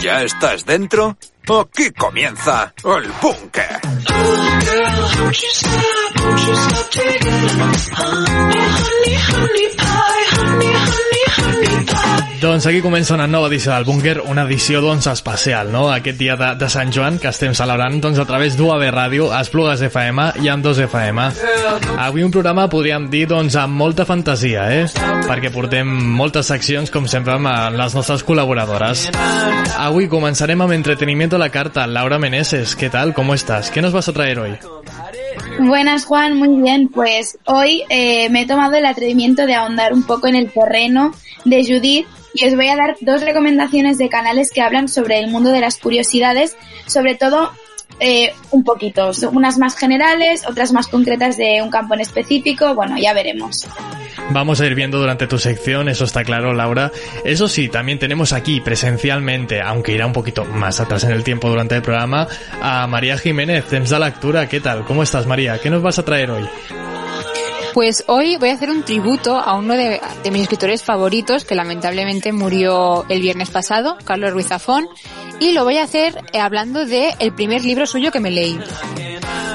¿Ya estás dentro? Aquí comienza el búnker. Doncs aquí comença una nova edició del Búnquer, una edició doncs especial, no? Aquest dia de, de Sant Joan que estem celebrant doncs a través d'UAB Ràdio, Esplugues FM i amb 2 FM. Avui un programa podríem dir doncs amb molta fantasia, eh? Perquè portem moltes seccions com sempre amb eh, les nostres col·laboradores. Avui començarem amb entretenimiento a la carta. Laura Meneses, ¿qué tal? ¿Cómo estás? ¿Qué nos vas a traer hoy? Buenas Juan, muy bien. Pues hoy eh, me he tomado el atrevimiento de ahondar un poco en el terreno de Judith y os voy a dar dos recomendaciones de canales que hablan sobre el mundo de las curiosidades, sobre todo eh, un poquito, unas más generales, otras más concretas de un campo en específico, bueno, ya veremos. Vamos a ir viendo durante tu sección, eso está claro, Laura. Eso sí, también tenemos aquí presencialmente, aunque irá un poquito más atrás en el tiempo durante el programa, a María Jiménez, Temps de Lectura. ¿Qué tal? ¿Cómo estás, María? ¿Qué nos vas a traer hoy? Pues hoy voy a hacer un tributo a uno de, de, mis escritores favoritos que lamentablemente murió el viernes pasado, Carlos Ruiz Zafón, y lo voy a hacer eh, hablando de el primer libro suyo que me leí.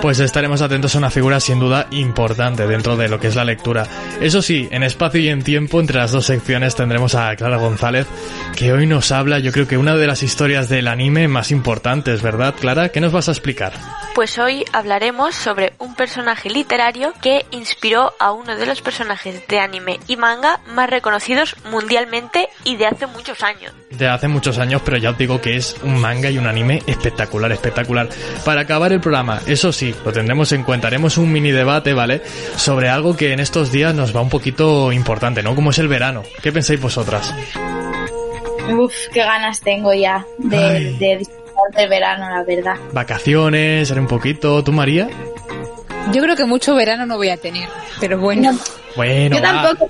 Pues estaremos atentos a una figura sin duda importante dentro de lo que es la lectura. Eso sí, en espacio y en tiempo, entre las dos secciones tendremos a Clara González, que hoy nos habla, yo creo que una de las historias del anime más importantes, ¿verdad, Clara? ¿Qué nos vas a explicar? Pues hoy hablaremos sobre un personaje literario que inspiró a uno de los personajes de anime y manga más reconocidos mundialmente y de hace muchos años. De hace muchos años, pero ya os digo que es un manga y un anime espectacular, espectacular. Para acabar el programa, eso sí, lo tendremos en cuenta, haremos un mini debate, ¿vale? Sobre algo que en estos días nos va un poquito importante, ¿no? Como es el verano. ¿Qué pensáis vosotras? Uf, qué ganas tengo ya de, de disfrutar del verano, la verdad. Vacaciones, haré un poquito. ¿Tú, María? Yo creo que mucho verano no voy a tener, pero bueno. Bueno, Yo tampoco,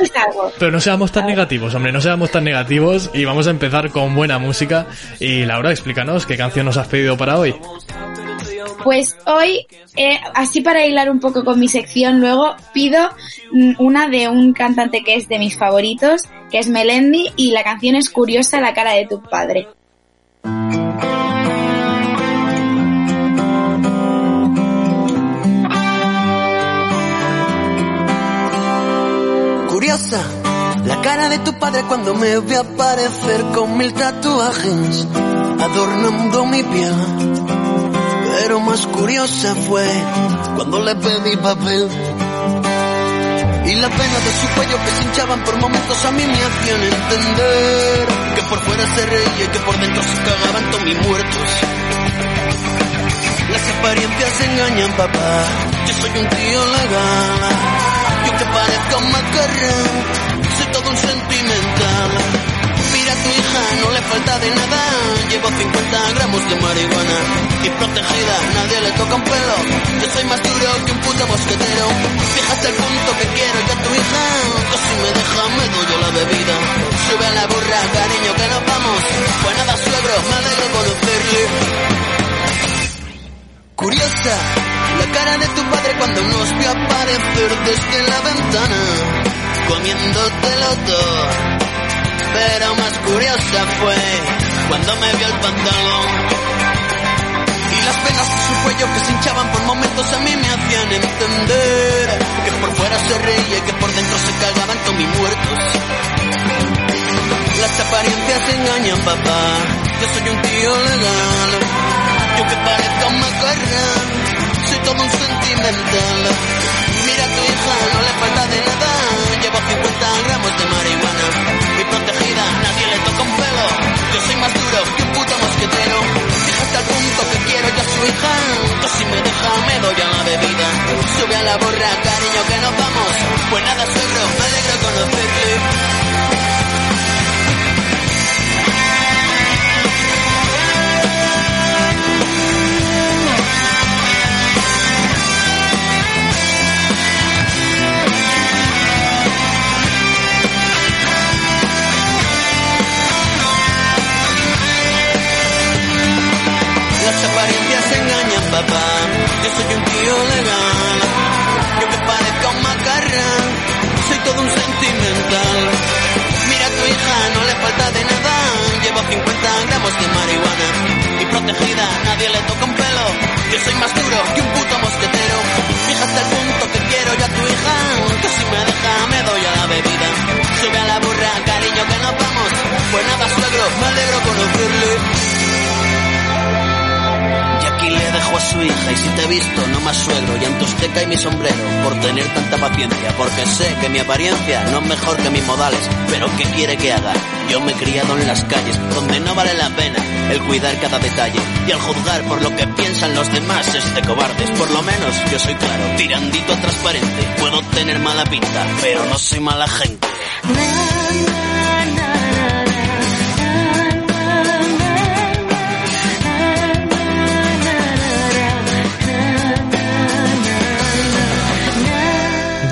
es algo. Pero no seamos tan negativos, hombre, no seamos tan negativos y vamos a empezar con buena música. Y Laura, explícanos qué canción nos has pedido para hoy. Pues hoy, eh, así para hilar un poco con mi sección, luego pido mm, una de un cantante que es de mis favoritos, que es Melendi, y la canción es Curiosa la cara de tu padre. Curiosa la cara de tu padre cuando me ve aparecer con mil tatuajes adornando mi piel. Pero más curiosa fue cuando le pedí papel. Y la pena de su cuello que se hinchaban por momentos a mí me hacían entender que por fuera se reía y que por dentro se cagaban todos mis muertos. Las apariencias engañan, papá. Yo soy un tío legal. Yo que parezco un macarrón. Soy todo un sentimental. No le falta de nada. Llevo 50 gramos de marihuana. Y protegida, nadie le toca un pelo. Yo soy más duro que un puto mosquetero. Fíjate el punto que quiero ya tu hija. Que si me deja, me doy la bebida. Sube a la burra, cariño, que nos vamos. Pues nada, suegro, me alegro conocerle. Curiosa, la cara de tu padre cuando nos vio aparecer desde la ventana, comiéndotelo todo. Pero más curiosa fue cuando me vio el pantalón. Y las venas de su cuello que se hinchaban por momentos a mí me hacían entender que por fuera se reía y que por dentro se cagaban todos mis muertos. Las apariencias engañan, papá. Yo soy un tío legal. Yo que parezca un macarrón, soy todo un sentimental. Mira a tu hija, no le falta de nada. Llevo 50 gramos de marihuana. Mi protegida, nadie le toca un pelo. Yo soy más duro que un puto mosquetero. Hasta el punto que quiero yo a su hija. Yo si me deja, me doy a la bebida. Sube a la borra, cariño, que nos vamos. Pues nada, suegro, me alegro conocerle. Yo soy un tío legal. Que parezco un macarrón. Soy todo un sentimental. Mira a tu hija, no le falta de nada. Llevo 50 gramos de marihuana. Y protegida, nadie le toca un pelo. Yo soy más duro que un puto mosquetero. Hasta el punto que quiero yo a tu hija. Que si me deja, me doy a la bebida. Sube a la burra, cariño, que nos vamos. Pues nada, suegro, me alegro conocerle. Y le dejo a su hija y si te he visto, no más suegro, y antosteca y mi sombrero, por tener tanta paciencia, porque sé que mi apariencia no es mejor que mis modales, pero ¿qué quiere que haga? Yo me he criado en las calles, donde no vale la pena el cuidar cada detalle, y al juzgar por lo que piensan los demás es de cobardes, por lo menos yo soy claro, tirandito transparente, puedo tener mala pinta, pero no soy mala gente.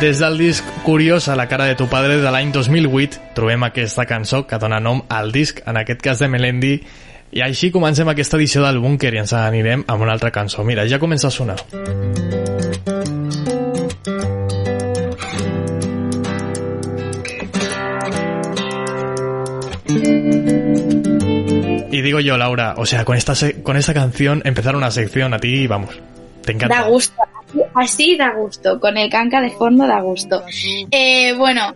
Des del disc Curiós a la cara de tu padre de l'any 2008 trobem aquesta cançó que dona nom al disc, en aquest cas de Melendi, i així comencem aquesta edició del Búnker i ens anirem amb una altra cançó. Mira, ja comença a sonar. Y digo yo, Laura, o sea, con esta, con esta canción empezar una sección a ti, vamos, encanta. Da gusto. Así da gusto. Con el canca de fondo da gusto. Eh, bueno,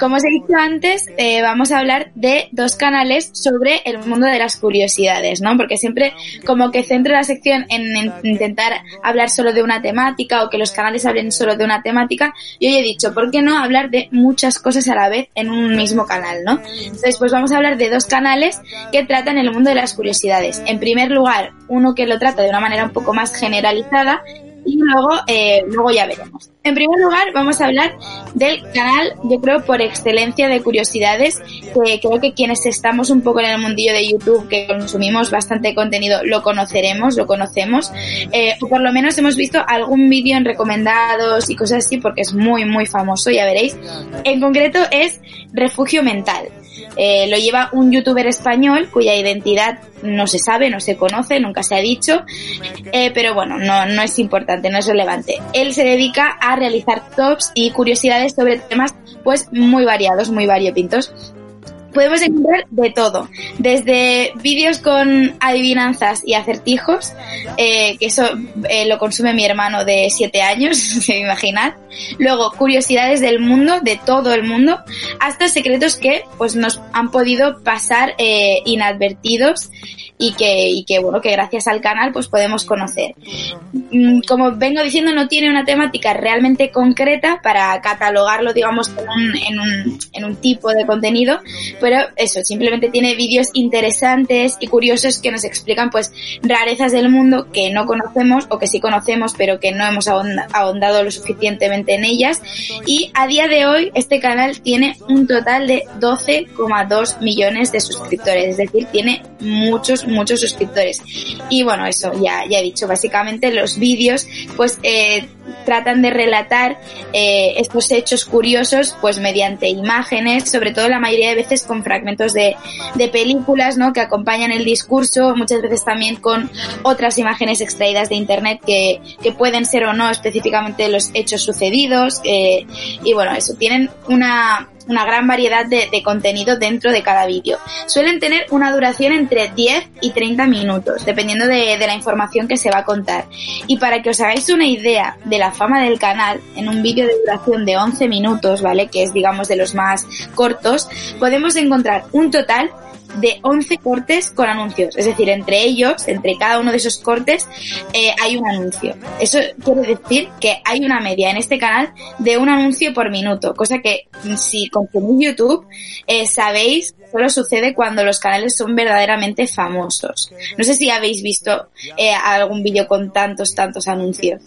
como os he dicho antes, eh, vamos a hablar de dos canales sobre el mundo de las curiosidades, ¿no? Porque siempre como que centro la sección en, en intentar hablar solo de una temática o que los canales hablen solo de una temática. Y hoy he dicho, ¿por qué no hablar de muchas cosas a la vez en un mismo canal, ¿no? Entonces, pues vamos a hablar de dos canales que tratan el mundo de las curiosidades. En primer lugar, uno que lo trata de una manera un poco más generalizada y luego, eh, luego ya veremos. En primer lugar, vamos a hablar del canal, yo creo, por excelencia de curiosidades, que creo que quienes estamos un poco en el mundillo de YouTube, que consumimos bastante contenido, lo conoceremos, lo conocemos, eh, o por lo menos hemos visto algún vídeo en recomendados y cosas así, porque es muy, muy famoso, ya veréis. En concreto es Refugio Mental. Eh, lo lleva un youtuber español cuya identidad no se sabe, no se conoce, nunca se ha dicho, eh, pero bueno, no, no es importante, no es relevante. Él se dedica a realizar tops y curiosidades sobre temas pues muy variados, muy variopintos. Podemos encontrar de todo, desde vídeos con adivinanzas y acertijos, eh, que eso eh, lo consume mi hermano de 7 años, se imaginad. Luego, curiosidades del mundo, de todo el mundo, hasta secretos que pues nos han podido pasar eh, inadvertidos y que, y que bueno, que gracias al canal pues podemos conocer. Mm, Como vengo diciendo, no tiene una temática realmente concreta para catalogarlo, digamos, en un, en un, en un tipo de contenido, pero eso, simplemente tiene vídeos interesantes y curiosos que nos explican pues rarezas del mundo que no conocemos o que sí conocemos pero que no hemos ahonda- ahondado lo suficientemente en ellas y a día de hoy este canal tiene un total de 12,2 millones de suscriptores, es decir, tiene muchos, muchos suscriptores. Y bueno, eso ya, ya he dicho, básicamente los vídeos pues eh, tratan de relatar eh, estos hechos curiosos pues mediante imágenes, sobre todo la mayoría de veces con fragmentos de, de películas ¿no? que acompañan el discurso, muchas veces también con otras imágenes extraídas de internet que, que pueden ser o no específicamente los hechos sucedidos eh, y bueno, eso, tienen una, una gran variedad de, de contenido dentro de cada vídeo. Suelen tener una duración entre 10 y 30 minutos, dependiendo de, de la información que se va a contar. Y para que os hagáis una idea de la fama del canal, en un vídeo de duración de 11 minutos, ¿vale? Que es, digamos, de los más cortos, podemos encontrar un total de 11 cortes con anuncios. Es decir, entre ellos, entre cada uno de esos cortes, eh, hay un anuncio. Eso quiere decir que hay una media en este canal de un anuncio por minuto, cosa que mm, si consumís YouTube eh, sabéis solo sucede cuando los canales son verdaderamente famosos. No sé si habéis visto eh, algún vídeo con tantos, tantos anuncios.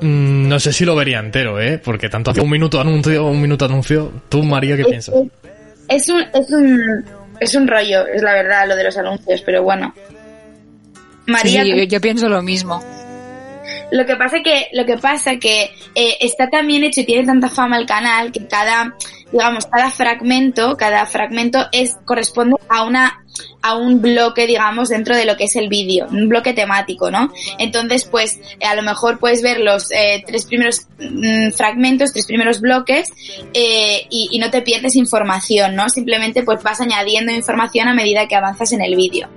Mm, no sé si lo vería entero, ¿eh? Porque tanto hace un minuto anuncio, un minuto anuncio. ¿Tú, María, qué piensas? Es un, es un, es un rollo, es la verdad, lo de los anuncios, pero bueno. María. Sí, yo, yo pienso lo mismo. Lo que pasa que, lo que pasa que eh, está tan bien hecho y tiene tanta fama el canal que cada, digamos, cada fragmento, cada fragmento es, corresponde a una a un bloque, digamos, dentro de lo que es el vídeo, un bloque temático, ¿no? Entonces, pues, eh, a lo mejor puedes ver los eh, tres primeros mm, fragmentos, tres primeros bloques, eh, y, y, no te pierdes información, ¿no? Simplemente, pues, vas añadiendo información a medida que avanzas en el vídeo.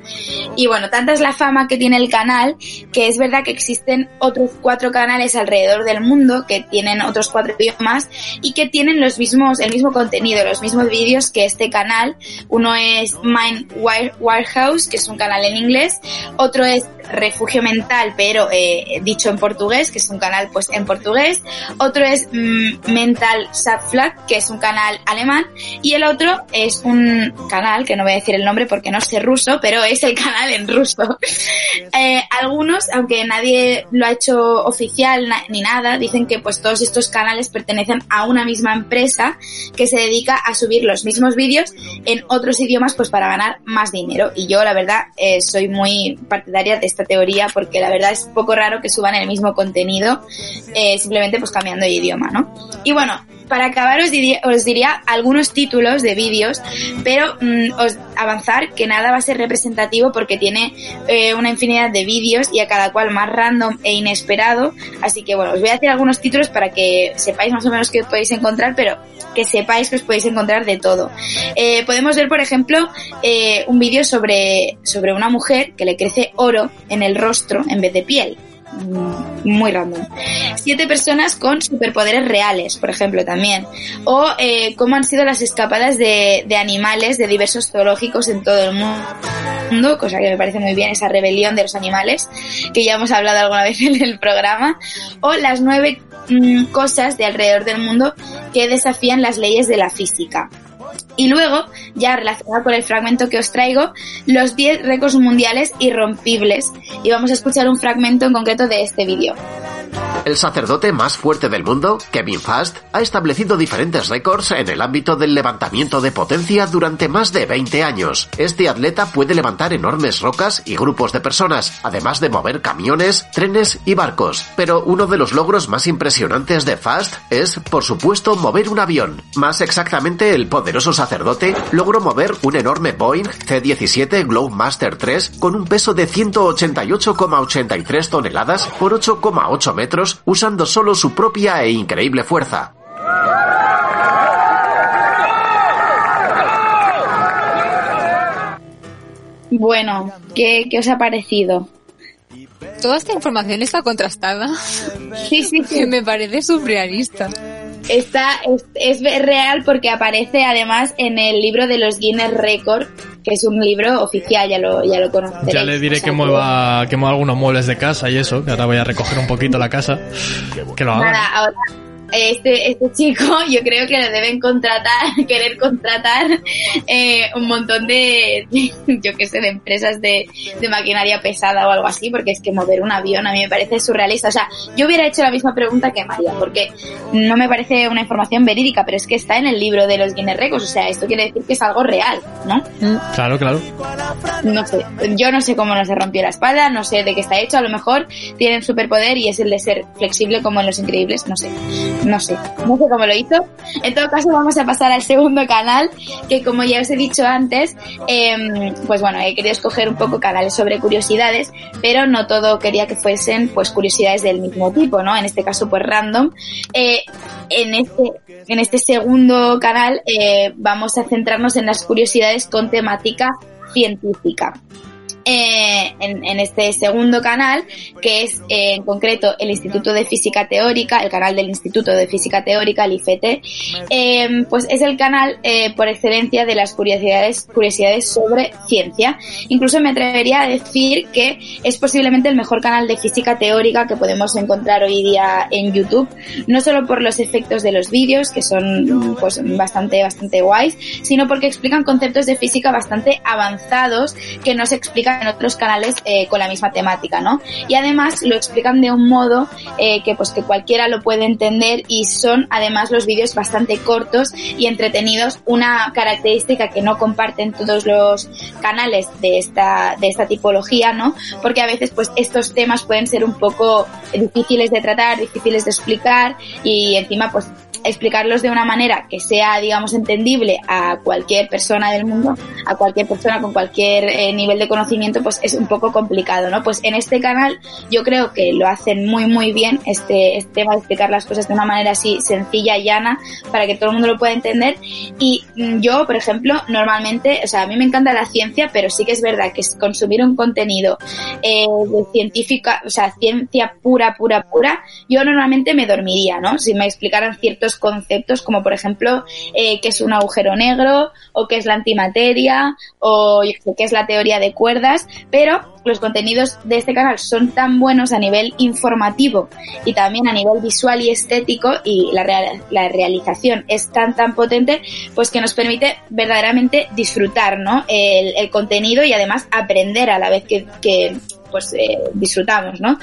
Y bueno, tanta es la fama que tiene el canal, que es verdad que existen otros cuatro canales alrededor del mundo, que tienen otros cuatro idiomas, y que tienen los mismos, el mismo contenido, los mismos vídeos que este canal. Uno es Mind Warehouse, que es un canal en inglés, otro es Refugio Mental, pero eh, dicho en portugués, que es un canal pues en portugués, otro es mm, Mental Subflag, que es un canal alemán, y el otro es un canal, que no voy a decir el nombre porque no sé ruso, pero es el canal en ruso. eh, algunos, aunque nadie lo ha hecho oficial ni nada, dicen que pues todos estos canales pertenecen a una misma empresa que se dedica a subir los mismos vídeos en otros idiomas pues para ganar más dinero. Y yo la verdad eh, soy muy partidaria de esta teoría porque la verdad es poco raro que suban el mismo contenido eh, simplemente pues cambiando de idioma, ¿no? Y bueno, para acabar os diría, os diría algunos títulos de vídeos, pero mm, os avanzar que nada va a ser representativo porque tiene eh, una infinidad de vídeos y a cada cual más random e inesperado. Así que bueno, os voy a decir algunos títulos para que sepáis más o menos qué podéis encontrar, pero que sepáis que os podéis encontrar de todo. Eh, podemos ver, por ejemplo, eh, un vídeo sobre, sobre una mujer que le crece oro en el rostro en vez de piel. Muy random. Siete personas con superpoderes reales, por ejemplo, también. O eh, cómo han sido las escapadas de, de, animales de diversos zoológicos en todo el mundo, cosa que me parece muy bien, esa rebelión de los animales, que ya hemos hablado alguna vez en el programa. O las nueve mm, cosas de alrededor del mundo que desafían las leyes de la física. Y luego, ya relacionado con el fragmento que os traigo, los 10 récords mundiales irrompibles. Y vamos a escuchar un fragmento en concreto de este vídeo. El sacerdote más fuerte del mundo, Kevin Fast, ha establecido diferentes récords en el ámbito del levantamiento de potencia durante más de 20 años. Este atleta puede levantar enormes rocas y grupos de personas, además de mover camiones, trenes y barcos. Pero uno de los logros más impresionantes de Fast es, por supuesto, mover un avión. Más exactamente, el poderoso sacerdote logró mover un enorme Boeing C-17 Globemaster 3 con un peso de 188,83 toneladas por 8,8 metros usando solo su propia e increíble fuerza. Bueno, ¿qué, qué os ha parecido? Toda esta información está contrastada. Sí, sí, sí. Me parece surrealista. Está, es, es, real porque aparece además en el libro de los Guinness Record, que es un libro oficial, ya lo, ya lo conoceréis. Ya le diré que mueva, que mueva algunos muebles de casa y eso, que ahora voy a recoger un poquito la casa. Que lo haga. Nada, ahora este, este chico yo creo que le deben contratar, querer contratar eh, un montón de, de, yo qué sé, de empresas de, de, maquinaria pesada o algo así, porque es que mover un avión a mí me parece surrealista. O sea, yo hubiera hecho la misma pregunta que María, porque no me parece una información verídica, pero es que está en el libro de los Guinness Records, o sea, esto quiere decir que es algo real, ¿no? Claro, claro. No sé, yo no sé cómo no se rompió la espalda, no sé de qué está hecho, a lo mejor tienen superpoder y es el de ser flexible como en Los Increíbles, no sé no sé, no sé cómo lo hizo. En todo caso, vamos a pasar al segundo canal, que como ya os he dicho antes, eh, pues bueno, he querido escoger un poco canales sobre curiosidades, pero no todo quería que fuesen pues curiosidades del mismo tipo, ¿no? En este caso, pues random. Eh, en este, en este segundo canal eh, vamos a centrarnos en las curiosidades con temática científica eh, en, en, este segundo canal, que es eh, en concreto el Instituto de Física Teórica, el canal del Instituto de Física Teórica, el IFT, eh, pues es el canal eh, por excelencia de las curiosidades, curiosidades sobre ciencia. Incluso me atrevería a decir que es posiblemente el mejor canal de física teórica que podemos encontrar hoy día en YouTube, no solo por los efectos de los vídeos, que son pues bastante, bastante guays, sino porque explican conceptos de física bastante avanzados que no se explican en otros canales eh, con la misma temática, ¿no? Y además lo explican de un modo eh, que pues que cualquiera lo puede entender y son además los vídeos bastante cortos y entretenidos, una característica que no comparten todos los canales de esta, de esta tipología, ¿no? Porque a veces pues estos temas pueden ser un poco difíciles de tratar, difíciles de explicar y encima pues explicarlos de una manera que sea, digamos, entendible a cualquier persona del mundo, a cualquier persona con cualquier eh, nivel de conocimiento, pues es un poco complicado, ¿no? Pues en este canal yo creo que lo hacen muy, muy bien este, este tema de explicar las cosas de una manera así sencilla, llana, para que todo el mundo lo pueda entender. Y mm, yo, por ejemplo, normalmente, o sea, a mí me encanta la ciencia, pero sí que es verdad que consumir un contenido eh, de científica, o sea, ciencia pura, pura, pura, yo normalmente me dormiría, ¿no? Si me explicaran ciertos conceptos como por ejemplo eh, qué es un agujero negro o qué es la antimateria o qué es la teoría de cuerdas, pero los contenidos de este canal son tan buenos a nivel informativo y también a nivel visual y estético y la, la realización es tan tan potente pues que nos permite verdaderamente disfrutar ¿no? el, contenido y además aprender a la vez que, pues eh, disfrutamos, ¿no?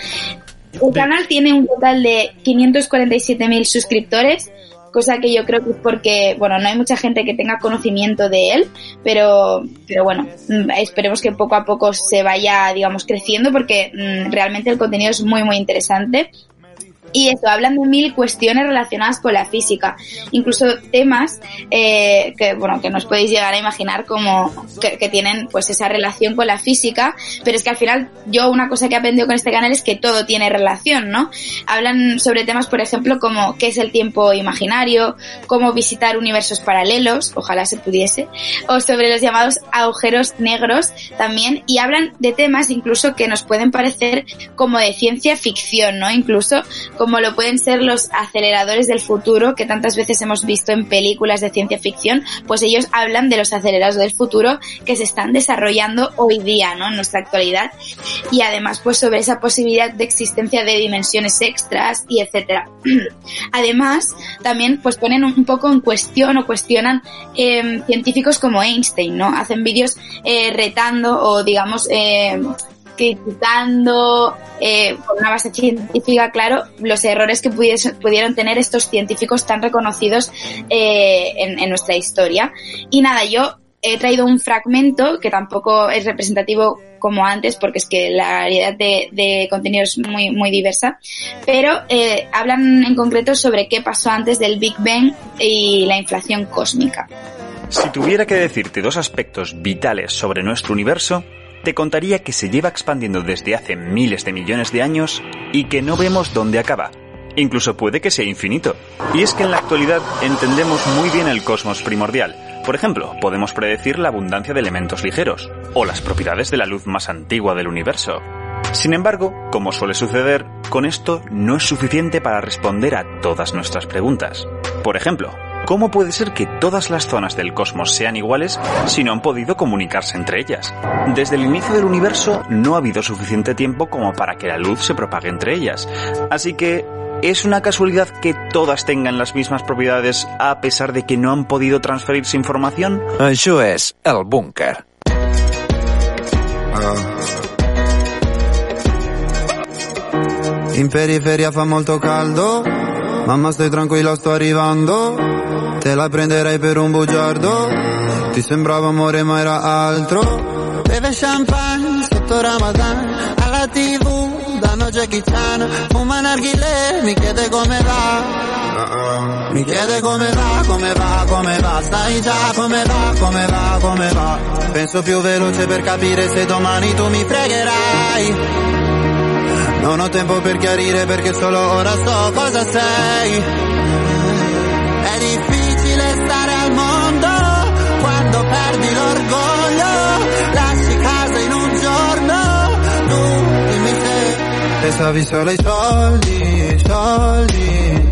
El canal tiene un total de 547.000 suscriptores cosa que yo creo que es porque, bueno, no hay mucha gente que tenga conocimiento de él, pero, pero bueno, mm, esperemos que poco a poco se vaya, digamos, creciendo porque mm, realmente el contenido es muy, muy interesante y eso, hablan de mil cuestiones relacionadas con la física, incluso temas eh, que, bueno, que nos podéis llegar a imaginar como que, tienen pues esa relación con la física, pero es que al final yo una cosa que he aprendido con este canal es que todo tiene relación, ¿no? Hablan sobre temas, por ejemplo, como qué es el tiempo imaginario, cómo visitar universos paralelos, ojalá se pudiese, o sobre los llamados agujeros negros también, y hablan de temas incluso que nos pueden parecer como de ciencia ficción, ¿no? Incluso lo pueden ser los aceleradores del futuro que tantas veces hemos visto en películas de ciencia ficción, pues ellos hablan de los aceleradores del futuro que se están desarrollando hoy día, ¿no? En nuestra actualidad y además pues sobre esa posibilidad de existencia de dimensiones extras y etcétera. además también pues ponen un poco en cuestión o cuestionan eh, científicos como Einstein, ¿no? Hacen vídeos eh, retando o digamos eh, criticando eh, con una base científica, claro, los errores que pudieron tener estos científicos tan reconocidos eh, en, nuestra historia. Y nada, yo he traído un fragmento que tampoco es representativo como antes, porque es que la variedad de, de contenido es muy, muy diversa, pero eh, hablan en concreto sobre qué pasó antes del Big Bang y la inflación cósmica. Si tuviera que decirte dos aspectos vitales sobre nuestro universo, te contaría que se lleva expandiendo desde hace miles de millones de años y que no vemos dónde acaba. Incluso puede que sea infinito. Y es que en la actualidad entendemos muy bien el cosmos primordial. Por ejemplo, podemos predecir la abundancia de elementos ligeros, o las propiedades de la luz más antigua del universo. Sin embargo, como suele suceder, con esto no es suficiente para responder a todas nuestras preguntas. Por ejemplo, ¿Cómo puede ser que todas las zonas del cosmos sean iguales si no han podido comunicarse entre ellas? Desde el inicio del universo no ha habido suficiente tiempo como para que la luz se propague entre ellas. Así que ¿Es una casualidad que todas tengan las mismas propiedades a pesar de que no han podido transferirse información? Eso es el búnker. In periferia fa molto caldo, mamma stai tranquilla sto arrivando. Te la prenderei per un bugiardo. Ti sembrava amore ma era altro. Beve champagne sotto Ramadan. Alla tv danno Jackie Chan. Fuma narghile mi chiede come va. Mi chiede come va, come va, come va. Sai già come va, come va, come va. Penso più veloce per capire se domani tu mi fregherai Non ho tempo per chiarire perché solo ora so cosa sei. È difficile quando perdi l'orgoglio, lasci casa in un giorno, tu dimmi se pensavi solo ai soldi, soldi,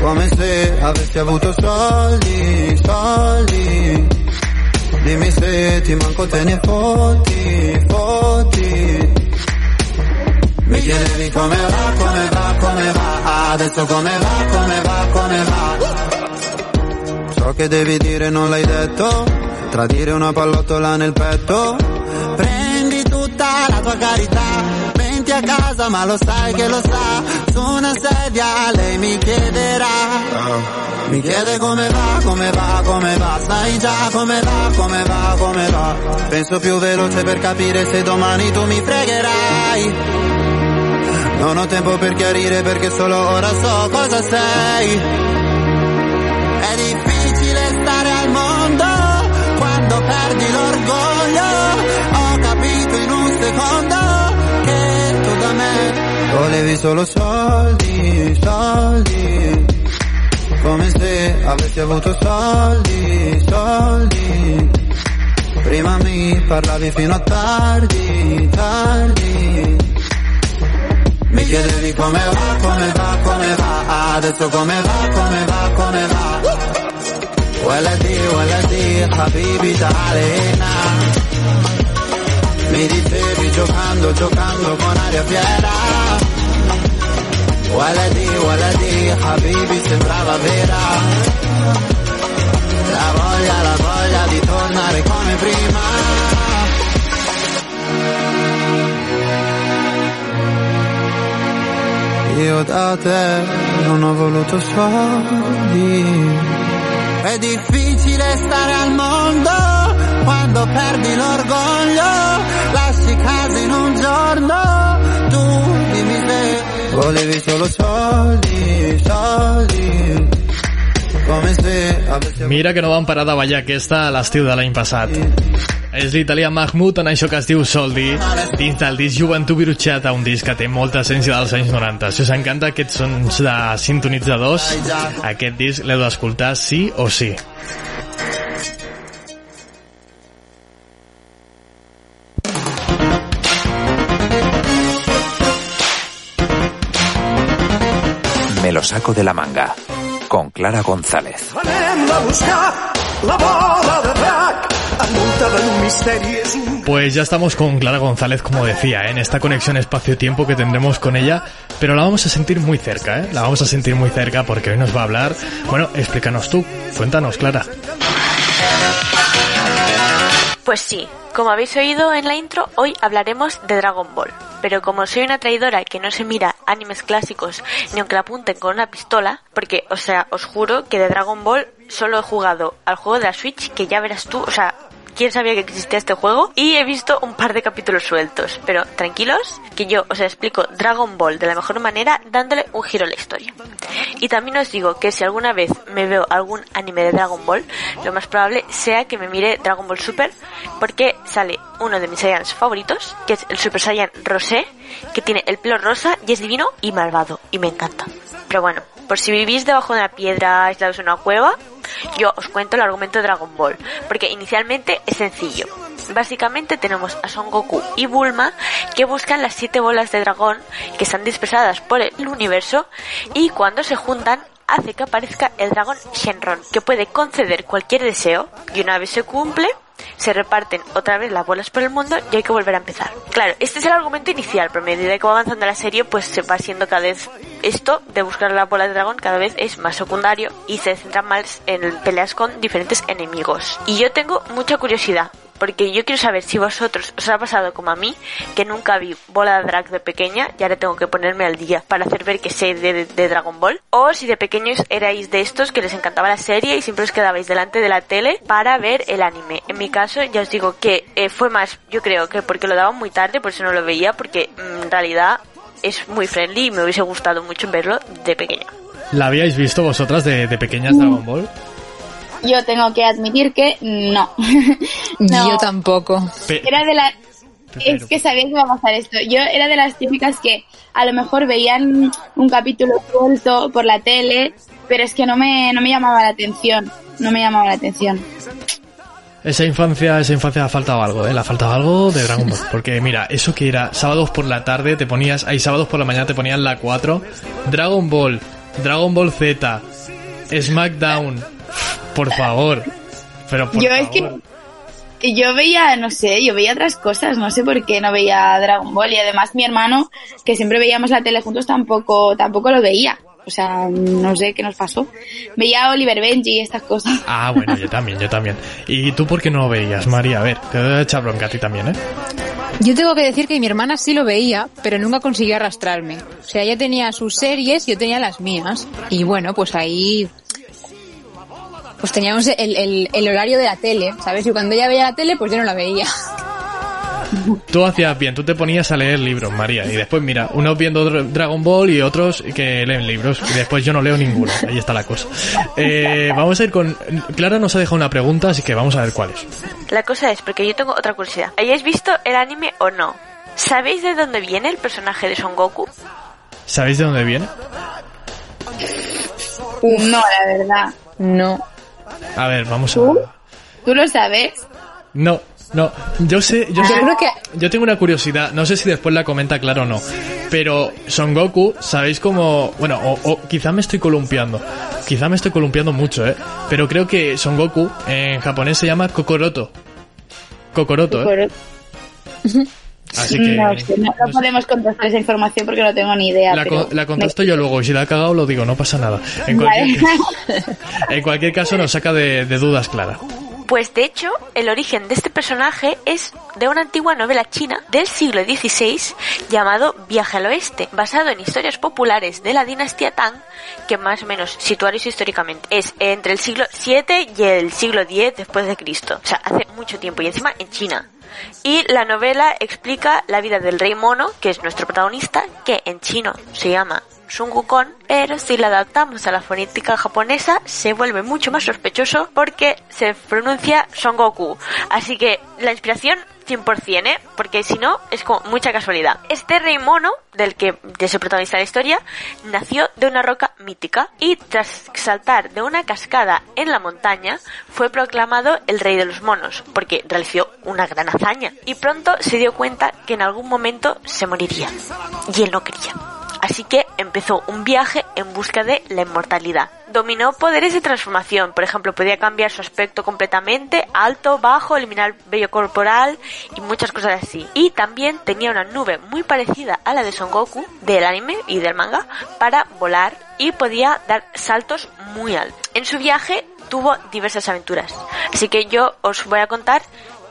come se avessi avuto soldi, soldi, dimmi se ti manco te ne fotti, fotti. Chiedevi come va, come va, come va, adesso come va, come va, come va. Ciò che devi dire non l'hai detto Tradire una pallottola nel petto Prenditi la tua carità. Venti a casa ma lo sai che lo sa, su una sedia lei mi chiederà. Mi chiede come va, come va, come va, sai già come va, come va, come va. Penso più veloce per capire se domani tu mi fregherai. Non ho tempo per chiarire perché solo ora so cosa sei. È difficile stare al mondo quando perdi l'orgoglio. Ho capito in un secondo che tu da me volevi solo soldi, soldi. Come se avessi avuto soldi, soldi. Prima mi parlavi fino a tardi, tardi chiedevi come va, come va, come va, adesso come va, come va, come va. Waladi, waladi, habibi d'arena. Mi dicevi giocando, giocando con aria fiera. Waladi, waladi, habibi sembrava vera. La voglia, la voglia di tornare come prima. Io da te non ho voluto soldi È difficile stare al mondo quando perdi l'orgoglio Lasci casa in un giorno Tu dimmi se volevi solo soldi, soldi Mira que no van parar de ballar aquesta a l'estiu de l'any passat. És l'italià Mahmoud en això que es diu Soldi, dins del disc Joventut Virutxata, un disc que té molta essència dels anys 90. Si us encanta aquests sons de sintonitzadors, aquest disc l'heu d'escoltar sí o sí. Me lo saco de la manga. Con Clara González. Anem a buscar la bola de drac Pues ya estamos con Clara González, como decía, ¿eh? en esta conexión espacio-tiempo que tendremos con ella, pero la vamos a sentir muy cerca, ¿eh? La vamos a sentir muy cerca porque hoy nos va a hablar... Bueno, explícanos tú, cuéntanos, Clara. Pues sí, como habéis oído en la intro, hoy hablaremos de Dragon Ball. Pero como soy una traidora que no se mira animes clásicos ni aunque la apunten con una pistola, porque, o sea, os juro que de Dragon Ball solo he jugado al juego de la Switch, que ya verás tú, o sea, quién sabía que existía este juego y he visto un par de capítulos sueltos. Pero tranquilos, que yo os explico Dragon Ball de la mejor manera dándole un giro a la historia. Y también os digo que si alguna vez me veo algún anime de Dragon Ball, lo más probable sea que me mire Dragon Ball Super porque sale uno de mis Saiyans favoritos, que es el Super Saiyan Rosé, que tiene el pelo rosa y es divino y malvado y me encanta. Pero bueno, por si vivís debajo de una piedra, aislados en una cueva, yo os cuento el argumento de Dragon Ball, porque inicialmente es sencillo. Básicamente tenemos a Son Goku y Bulma que buscan las siete bolas de dragón que están dispersadas por el universo y cuando se juntan hace que aparezca el dragón Shenron, que puede conceder cualquier deseo y una vez se cumple, se reparten otra vez las bolas por el mundo y hay que volver a empezar. Claro, este es el argumento inicial, pero a medida que va avanzando la serie, pues se va siendo cada vez esto de buscar la bola de dragón cada vez es más secundario y se centra más en peleas con diferentes enemigos. Y yo tengo mucha curiosidad, porque yo quiero saber si vosotros os ha pasado como a mí, que nunca vi bola de drag de pequeña y ahora tengo que ponerme al día para hacer ver que sé de, de Dragon Ball, o si de pequeños erais de estos que les encantaba la serie y siempre os quedabais delante de la tele para ver el anime. En mi caso, ya os digo que eh, fue más, yo creo que porque lo daban muy tarde, por eso no lo veía, porque mm, en realidad es muy friendly y me hubiese gustado mucho verlo de pequeña. ¿La habíais visto vosotras de, de pequeñas Dragon Ball? Yo tengo que admitir que no. No. Yo tampoco. Era de la... Es que sabía que iba a pasar esto. Yo era de las típicas que a lo mejor veían un capítulo suelto por la tele, pero es que no me, no me llamaba la atención. No me llamaba la atención. Esa infancia, esa infancia ha faltado algo, ¿eh? Le ha faltado algo de Dragon Ball. Porque mira, eso que era sábados por la tarde, te ponías, hay sábados por la mañana te ponían la 4, Dragon Ball, Dragon Ball Z, SmackDown, por favor. Pero por yo favor. es que yo veía, no sé, yo veía otras cosas, no sé por qué no veía Dragon Ball y además mi hermano, que siempre veíamos la tele juntos, tampoco, tampoco lo veía. O sea, no sé qué nos pasó. Veía Oliver Benji y estas cosas. Ah, bueno, yo también, yo también. ¿Y tú por qué no lo veías, María? A ver, te voy a echar bronca a ti también, ¿eh? Yo tengo que decir que mi hermana sí lo veía, pero nunca consiguió arrastrarme. O sea, ella tenía sus series, yo tenía las mías. Y bueno, pues ahí pues teníamos el, el, el, horario de la tele, ¿sabes? Y cuando ella veía la tele, pues yo no la veía. Tú hacías bien, tú te ponías a leer libros, María, y después mira, unos viendo Dragon Ball y otros que leen libros, y después yo no leo ninguno, ahí está la cosa. Eh, vamos a ir con... Clara nos ha dejado una pregunta, así que vamos a ver cuál es. La cosa es, porque yo tengo otra curiosidad. ¿Hayáis visto el anime o no? ¿Sabéis de dónde viene el personaje de Son Goku? ¿Sabéis de dónde viene? no, la verdad, no. A ver, vamos a... ¿Tú? ¿Tú lo sabes? No, no, yo sé, yo sé, yo tengo una curiosidad, no sé si después la comenta claro o no, pero Son Goku, ¿sabéis cómo? Bueno, o, quizá me estoy columpiando, quizá me estoy columpiando mucho, ¿eh? Pero creo que Son Goku en japonés se llama Kokoroto. Kokoroto, ¿eh? Así que, no, no, podemos contestar esa información porque no tengo ni idea. La, la contesto yo luego y si la ha cagado lo digo, no pasa nada. En cualquier, en cualquier caso nos saca de, de dudas Clara. Pues de hecho, el origen de este personaje es de una antigua novela china del siglo XVI llamado Viaje al Oeste, basado en historias populares de la dinastía Tang, que más o menos situaros históricamente es entre el siglo VII y el siglo X después de Cristo. O sea, hace mucho tiempo y encima en China. Y la novela explica la vida del rey mono, que es nuestro protagonista, que en chino se llama Sun Wukong, pero si la adaptamos a la fonética japonesa se vuelve mucho más sospechoso porque se pronuncia Son Goku. Así que la inspiración 100%, ¿eh? Porque si no, es como mucha casualidad. Este rey mono, del que protagonista de la historia, nació de una roca mítica y tras saltar de una cascada en la montaña, fue proclamado el rey de los monos, porque realizó una gran hazaña. Y pronto se dio cuenta que en algún momento se moriría. Y él no quería así que empezó un viaje en busca de la inmortalidad. Dominó poderes de transformación, por ejemplo, podía cambiar su aspecto completamente, alto, bajo, eliminar vello corporal y muchas cosas así. Y también tenía una nube muy parecida a la de Son Goku, del anime y del manga, para volar y podía dar saltos muy altos. En su viaje tuvo diversas aventuras, así que yo os voy a contar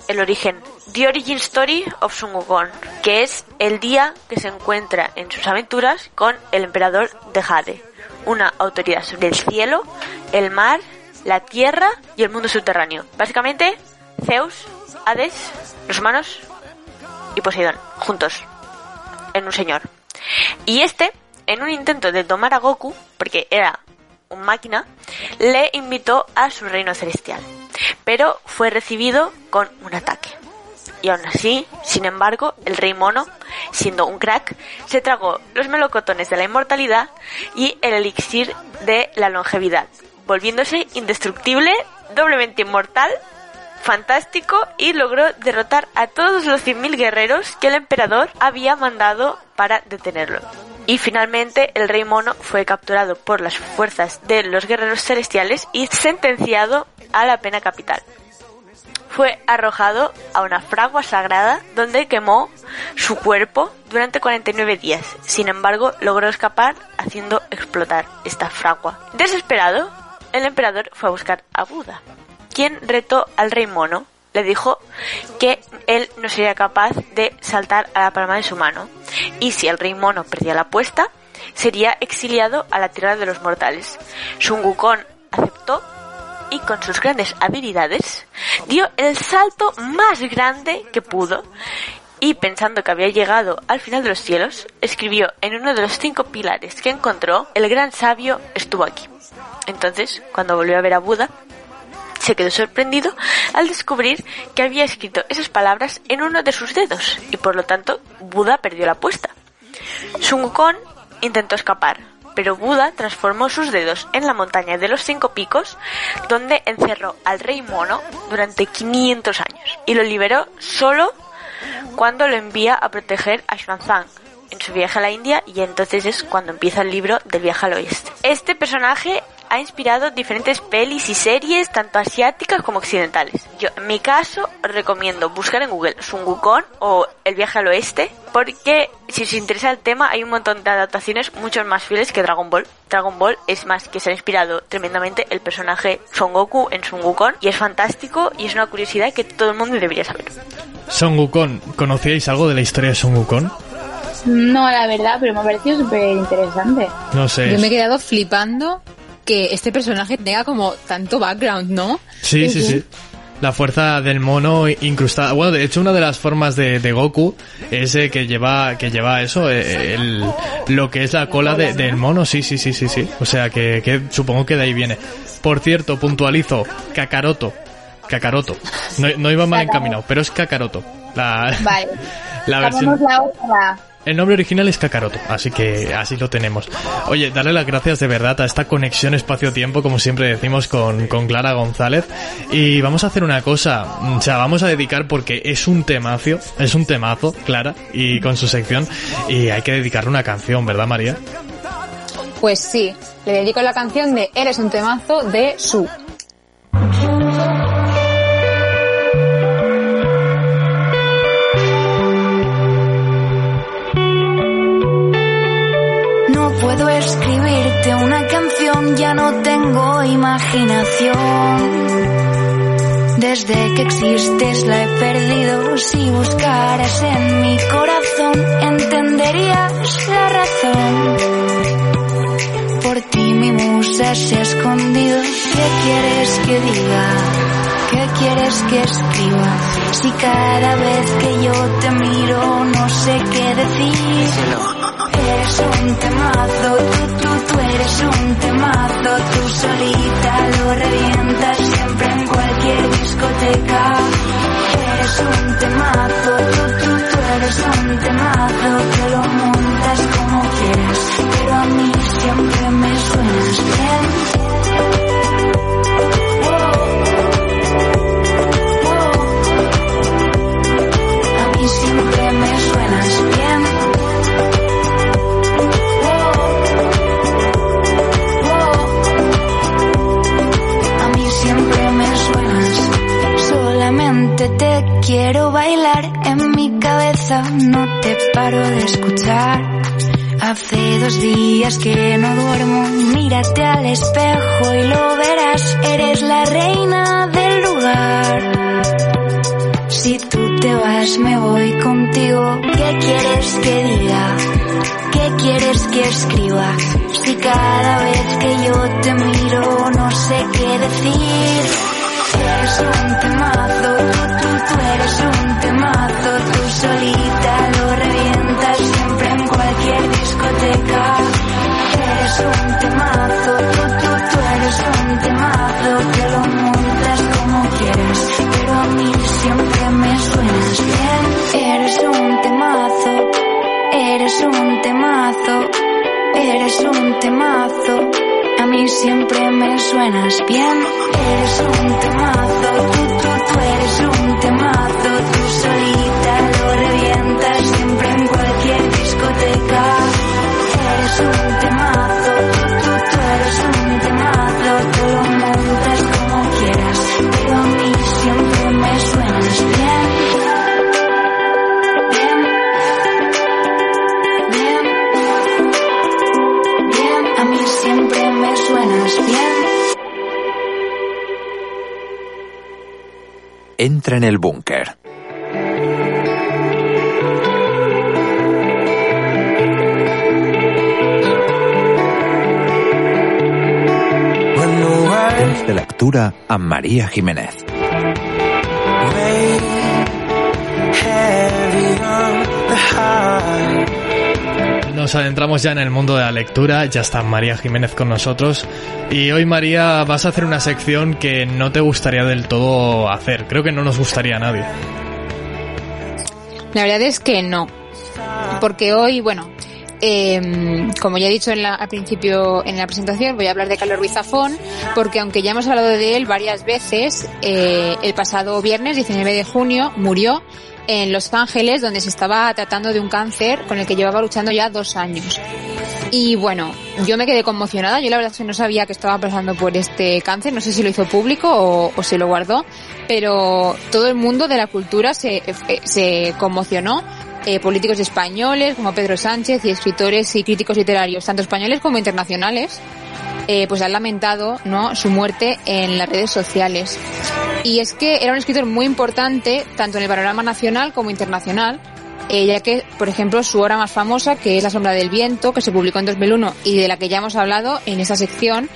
el origen. The Origin Story of Sun que es el día que se encuentra en sus aventuras con el emperador de Jade, una autoridad sobre el cielo, el mar, la tierra y el mundo subterráneo. Básicamente, Zeus, Hades, los humanos y Poseidón, juntos, en un señor. Y este, en un intento de tomar a Goku, porque era un máquina, le invitó a su reino celestial pero fue recibido con un ataque. Y aún así, sin embargo, el rey mono, siendo un crack, se tragó los melocotones de la inmortalidad y el elixir de la longevidad, volviéndose indestructible, doblemente inmortal, fantástico y logró derrotar a todos los 100.000 guerreros que el emperador había mandado para detenerlo. Y finalmente el rey mono fue capturado por las fuerzas de los guerreros celestiales y sentenciado a la pena capital. Fue arrojado a una fragua sagrada donde quemó su cuerpo durante 49 días. Sin embargo, logró escapar haciendo explotar esta fragua. Desesperado, el emperador fue a buscar a Buda, quien retó al rey mono. Le dijo que él no sería capaz de saltar a la palma de su mano. Y si el rey mono perdía la apuesta, sería exiliado a la tierra de los mortales. Sun Wukong aceptó y con sus grandes habilidades dio el salto más grande que pudo y pensando que había llegado al final de los cielos, escribió en uno de los cinco pilares que encontró, el gran sabio estuvo aquí. Entonces, cuando volvió a ver a Buda, se quedó sorprendido al descubrir que había escrito esas palabras en uno de sus dedos y por lo tanto Buda perdió la apuesta. Sun Wukong intentó escapar, pero Buda transformó sus dedos en la montaña de los cinco picos, donde encerró al rey mono durante 500 años y lo liberó solo cuando lo envía a proteger a Xuanzang en su viaje a la India y entonces es cuando empieza el libro del viaje al oeste. Este personaje ha inspirado diferentes pelis y series, tanto asiáticas como occidentales. Yo, en mi caso, recomiendo buscar en Google Sun Wukong o El viaje al oeste, porque si os interesa el tema, hay un montón de adaptaciones mucho más fieles que Dragon Ball. Dragon Ball es más que se ha inspirado tremendamente el personaje Son Goku en Sun Wukong y es fantástico y es una curiosidad que todo el mundo debería saber. Son Wukong, ¿conocíais algo de la historia de Son Wukong? No, la verdad, pero me ha parecido súper interesante. No sé. Yo me he quedado flipando que este personaje tenga como tanto background, ¿no? Sí, sí, sí. La fuerza del mono incrustada. Bueno, de hecho, una de las formas de, de Goku es eh, que lleva que lleva eso, eh, el, lo que es la cola de- del mono. Sí, sí, sí, sí, sí. O sea, que, que supongo que de ahí viene. Por cierto, puntualizo, Kakaroto. Kakaroto. No, no iba mal encaminado, pero es Kakaroto. La, Vale. la versión... la otra. El nombre original es Kakaroto, así que así lo tenemos. Oye, darle las gracias de verdad a esta conexión espacio-tiempo, como siempre decimos, con, con Clara González. Y vamos a hacer una cosa, o sea, vamos a dedicar porque es un temazo, es un temazo, Clara, y con su sección, y hay que dedicarle una canción, ¿verdad, María? Pues sí, le dedico la canción de Eres un temazo de Su. Puedo escribirte una canción, ya no tengo imaginación. Desde que existes la he perdido. Si buscaras en mi corazón, entenderías la razón. Por ti mi musa se ha escondido. ¿Qué quieres que diga? ¿Qué quieres que escriba? Si cada vez que yo te miro no sé qué decir. Eres un temazo, tú, tú, tú eres un temazo, tú solita lo revientas siempre en cualquier discoteca. Eres un temazo, tú, tú, tú eres un temazo, que lo montas como quieras, pero a mí siempre me suenas bien. Quiero bailar en mi cabeza, no te paro de escuchar. Hace dos días que no duermo, mírate al espejo y lo verás, eres la reina del lugar. Si tú te vas, me voy contigo. ¿Qué quieres que diga? ¿Qué quieres que escriba? Si cada vez que yo te miro no sé qué decir. Eres un temazo, A mí siempre me suenas bien. Eres un temazo, tú, tú, tú eres un temazo. Tú solita En el búnker. De lectura amb Maria Jiménez. Nos adentramos ya en el mundo de la lectura, ya está María Jiménez con nosotros y hoy María vas a hacer una sección que no te gustaría del todo hacer, creo que no nos gustaría a nadie. La verdad es que no. Porque hoy, bueno, eh, como ya he dicho en la- al principio en la presentación, voy a hablar de Carlos Ruiz Zafón, porque aunque ya hemos hablado de él varias veces, eh, el pasado viernes 19 de junio murió en Los Ángeles, donde se estaba tratando de un cáncer con el que llevaba luchando ya dos años. Y bueno, yo me quedé conmocionada. Yo la verdad es que no sabía que estaba pasando por este cáncer. No sé si lo hizo público o, o se lo guardó. Pero todo el mundo de la cultura se, eh, se conmocionó. Eh, políticos españoles como Pedro Sánchez y escritores y críticos literarios, tanto españoles como internacionales, eh, pues han lamentado su muerte en las redes sociales. Y es que era un escritor muy importante, tanto en el panorama nacional como internacional, eh, ya que, por ejemplo, su obra más famosa, que es La sombra del viento, que se publicó en 2001 y de la que ya hemos hablado en esa sección,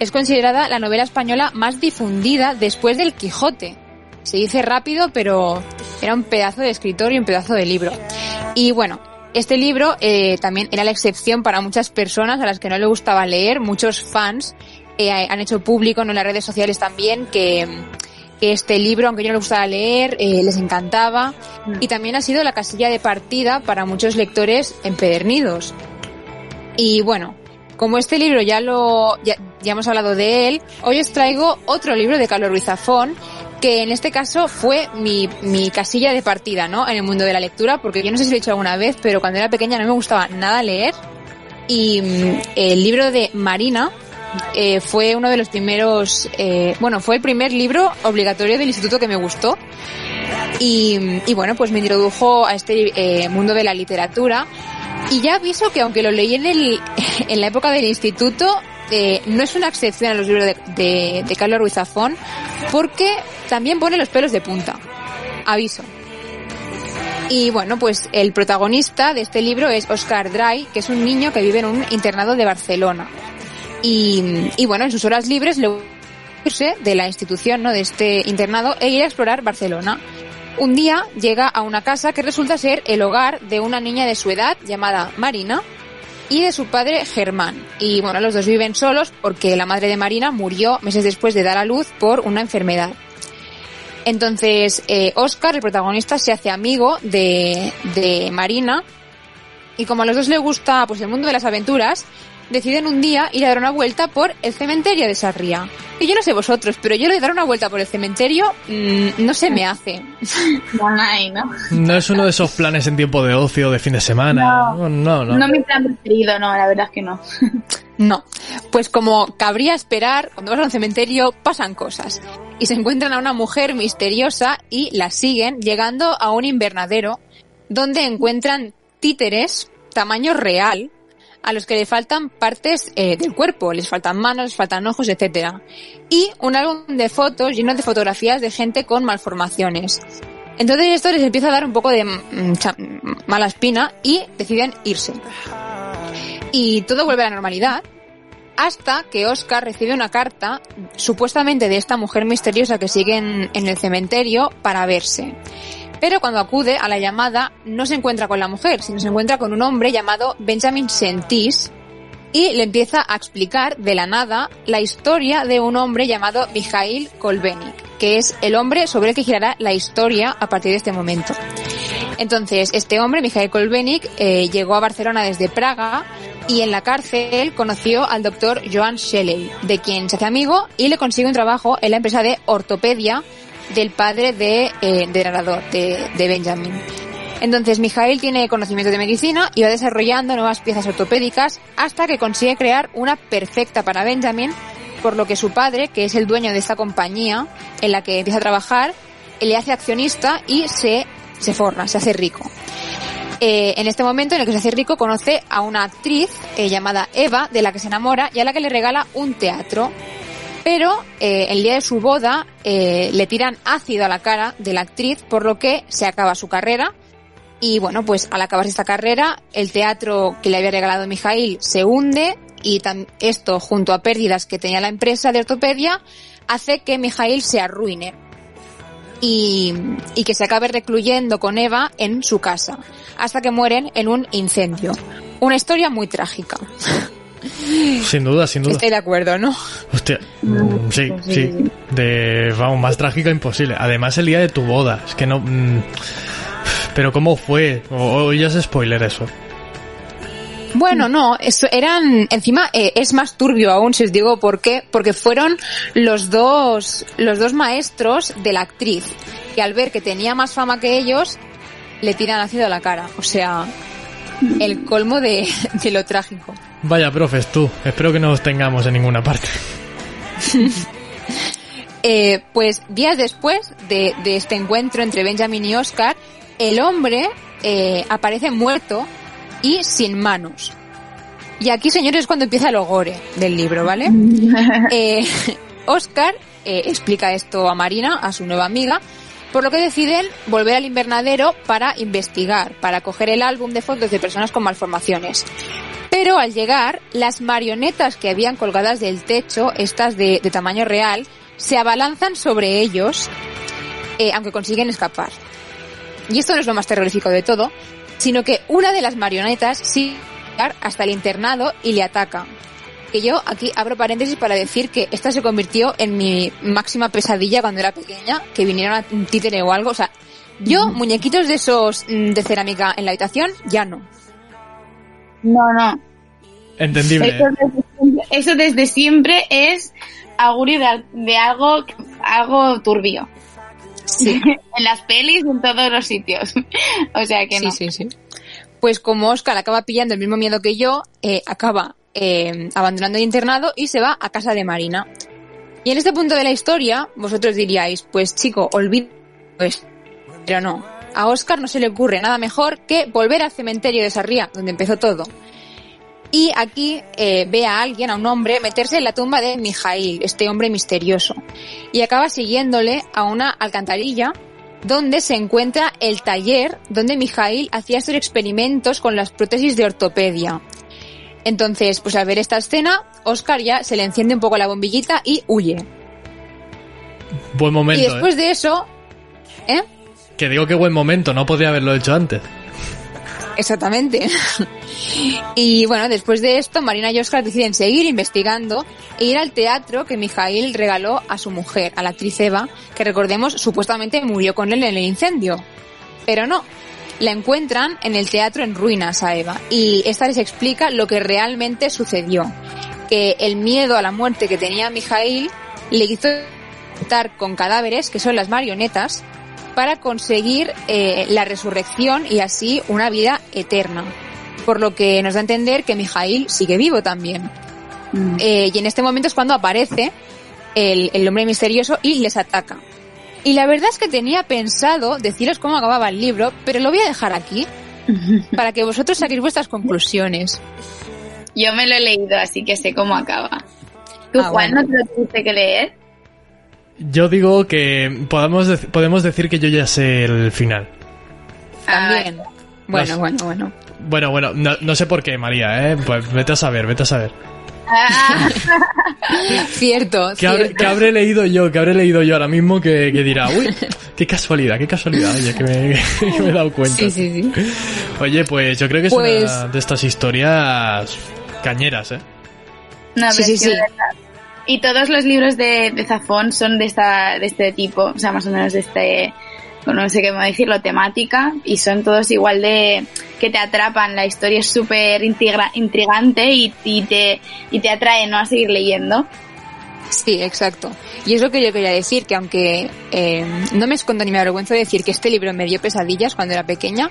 es considerada la novela española más difundida después del Quijote. Se dice rápido, pero era un pedazo de escritor y un pedazo de libro. Y bueno, este libro eh, también era la excepción para muchas personas a las que no le gustaba leer, muchos fans eh, han hecho público en las redes sociales también que, que este libro, aunque yo no le gustaba leer, eh, les encantaba y también ha sido la casilla de partida para muchos lectores empedernidos. Y bueno, como este libro ya lo ya, ya hemos hablado de él, hoy os traigo otro libro de Carlos Ruiz Zafón que en este caso fue mi, mi casilla de partida, ¿no? En el mundo de la lectura, porque yo no sé si lo he hecho alguna vez, pero cuando era pequeña no me gustaba nada leer. Y mm, el libro de Marina eh, fue uno de los primeros, eh, bueno, fue el primer libro obligatorio del instituto que me gustó. Y, y bueno, pues me introdujo a este eh, mundo de la literatura. Y ya aviso que aunque lo leí en, el, en la época del instituto, eh, no es una excepción a los libros de, de, de Carlos Ruiz Zafón, porque también pone los pelos de punta. Aviso. Y bueno, pues el protagonista de este libro es Oscar Dry, que es un niño que vive en un internado de Barcelona. Y, bueno, en sus horas libres le irse de la institución, ¿no? De este internado e ir a explorar Barcelona. Un día llega a una casa que resulta ser el hogar de una niña de su edad llamada Marina y de su padre Germán. Y bueno, los dos viven solos porque la madre de Marina murió meses después de dar a luz por una enfermedad. Entonces, eh, Oscar, el protagonista, se hace amigo de, de Marina. Y como a los dos les gusta pues el mundo de las aventuras, deciden un día ir a dar una vuelta por el cementerio de Sarria. Y yo no sé vosotros, pero yo lo de dar una vuelta por el cementerio mmm, no se me hace. ¿no? No es uno de esos planes en tiempo de ocio, de fin de semana. No, no. No, no mi plan preferido, no, la verdad es que no. No, pues como cabría esperar, cuando vas a un cementerio pasan cosas. Y se encuentran a una mujer misteriosa y la siguen llegando a un invernadero donde encuentran títeres tamaño real a los que le faltan partes eh, del cuerpo, les faltan manos, les faltan ojos, etcétera. Y un álbum de fotos lleno de fotografías de gente con malformaciones. Entonces esto les empieza a dar un poco de mm, mala espina y deciden irse. Y todo vuelve a la normalidad hasta que Oscar recibe una carta supuestamente de esta mujer misteriosa que sigue en, en el cementerio para verse. Pero cuando acude a la llamada no se encuentra con la mujer, sino se encuentra con un hombre llamado Benjamin Sentis y le empieza a explicar de la nada la historia de un hombre llamado Mikhail Kolbenik, que es el hombre sobre el que girará la historia a partir de este momento. Entonces, este hombre, Mikhail Kolbenik, eh, llegó a Barcelona desde Praga y en la cárcel conoció al doctor Joan Shelley, de quien se hace amigo y le consigue un trabajo en la empresa de ortopedia del padre de, eh, de narrador, de, de Benjamin. Entonces, Mijail tiene conocimiento de medicina y va desarrollando nuevas piezas ortopédicas hasta que consigue crear una perfecta para Benjamin, por lo que su padre, que es el dueño de esta compañía en la que empieza a trabajar, le hace accionista y se, se se hace rico. Eh, en este momento en el que se hace rico conoce a una actriz eh, llamada Eva, de la que se enamora y a la que le regala un teatro. Pero eh, el día de su boda eh, le tiran ácido a la cara de la actriz, por lo que se acaba su carrera. Y bueno, pues al acabarse esta carrera, el teatro que le había regalado Mijail se hunde y esto, junto a pérdidas que tenía la empresa de ortopedia, hace que Mijail se arruine. Y, y que se acabe recluyendo con Eva en su casa, hasta que mueren en un incendio. Una historia muy trágica. Sin duda, sin duda. Estoy de acuerdo, ¿no? Hostia, mm, sí, sí. De, vamos, más trágica imposible. Además, el día de tu boda. Es que no. Mm, pero, ¿cómo fue? O, o ya es spoiler eso. Bueno, no, eso eran, encima eh, es más turbio aún si os digo por qué, porque fueron los dos, los dos maestros de la actriz, que al ver que tenía más fama que ellos, le tiran ácido a la cara. O sea, el colmo de, de lo trágico. Vaya, profes, tú. Espero que no os tengamos en ninguna parte. Eh, pues días después de, de este encuentro entre Benjamin y Oscar, el hombre eh, aparece muerto y sin manos. Y aquí, señores, es cuando empieza el gore del libro, ¿vale? Eh, Oscar eh, explica esto a Marina, a su nueva amiga, por lo que deciden volver al invernadero para investigar, para coger el álbum de fotos de personas con malformaciones. Pero al llegar, las marionetas que habían colgadas del techo, estas de, de tamaño real, se abalanzan sobre ellos, eh, aunque consiguen escapar. Y esto no es lo más terrorífico de todo, sino que una de las marionetas sigue hasta el internado y le ataca. Que yo aquí abro paréntesis para decir que esta se convirtió en mi máxima pesadilla cuando era pequeña, que viniera a un títere o algo. O sea, yo, muñequitos de esos mm, de cerámica en la habitación, ya no. No, no. Entendible. Eso desde siempre, eso desde siempre es augurio de, de algo, algo turbio. Sí. en las pelis, en todos los sitios. o sea que no. Sí, sí, sí. Pues como Oscar acaba pillando el mismo miedo que yo, eh, acaba eh, abandonando el internado y se va a casa de Marina. Y en este punto de la historia, vosotros diríais, pues chico, olvida pues, pero no. A Oscar no se le ocurre nada mejor que volver al cementerio de Sarria, donde empezó todo. Y aquí eh, ve a alguien, a un hombre, meterse en la tumba de Mijail, este hombre misterioso. Y acaba siguiéndole a una alcantarilla donde se encuentra el taller donde Mijail hacía estos experimentos con las prótesis de ortopedia. Entonces, pues al ver esta escena, Oscar ya se le enciende un poco la bombillita y huye. Buen momento, y después ¿eh? de eso, ¿eh? Que digo que buen momento, no podría haberlo hecho antes. Exactamente. y bueno, después de esto, Marina y Oscar deciden seguir investigando e ir al teatro que Mijail regaló a su mujer, a la actriz Eva, que recordemos supuestamente murió con él en el incendio. Pero no, la encuentran en el teatro en ruinas a Eva y esta les explica lo que realmente sucedió. Que el miedo a la muerte que tenía Mijail le hizo estar con cadáveres, que son las marionetas, para conseguir eh, la resurrección y así una vida eterna. Por lo que nos da a entender que Mijail sigue vivo también. Mm. Eh, y en este momento es cuando aparece el, el hombre misterioso y les ataca. Y la verdad es que tenía pensado deciros cómo acababa el libro, pero lo voy a dejar aquí para que vosotros saquéis vuestras conclusiones. Yo me lo he leído, así que sé cómo acaba. ¿Tú, Ah, Juan, bueno. no te lo tuviste que leer? Yo digo que podemos, podemos decir que yo ya sé el final. También. Bueno, Los- bueno, bueno. Bueno, bueno, no, no sé por qué, María, ¿eh? Pues vete a saber, vete a saber. Cierto, ¿Qué habré, cierto. qué habré leído yo? ¿Qué habré leído yo ahora mismo que, que dirá, uy, qué casualidad, qué casualidad, oye, que me, que me he dado cuenta. Sí, sí, sí. Oye, pues yo creo que es Pues- una de estas historias cañeras, ¿eh? No, Sí, sí, que sí. de. Y todos los libros de, de Zafón son de esta de este tipo, o sea, más o menos de este, no sé cómo decirlo, temática, y son todos igual de que te atrapan. La historia es súper intriga- intrigante y, y te y te atrae no a seguir leyendo. Sí, exacto. Y es lo que yo quería decir, que aunque eh, no me escondo ni me avergüenzo de decir que este libro me dio pesadillas cuando era pequeña,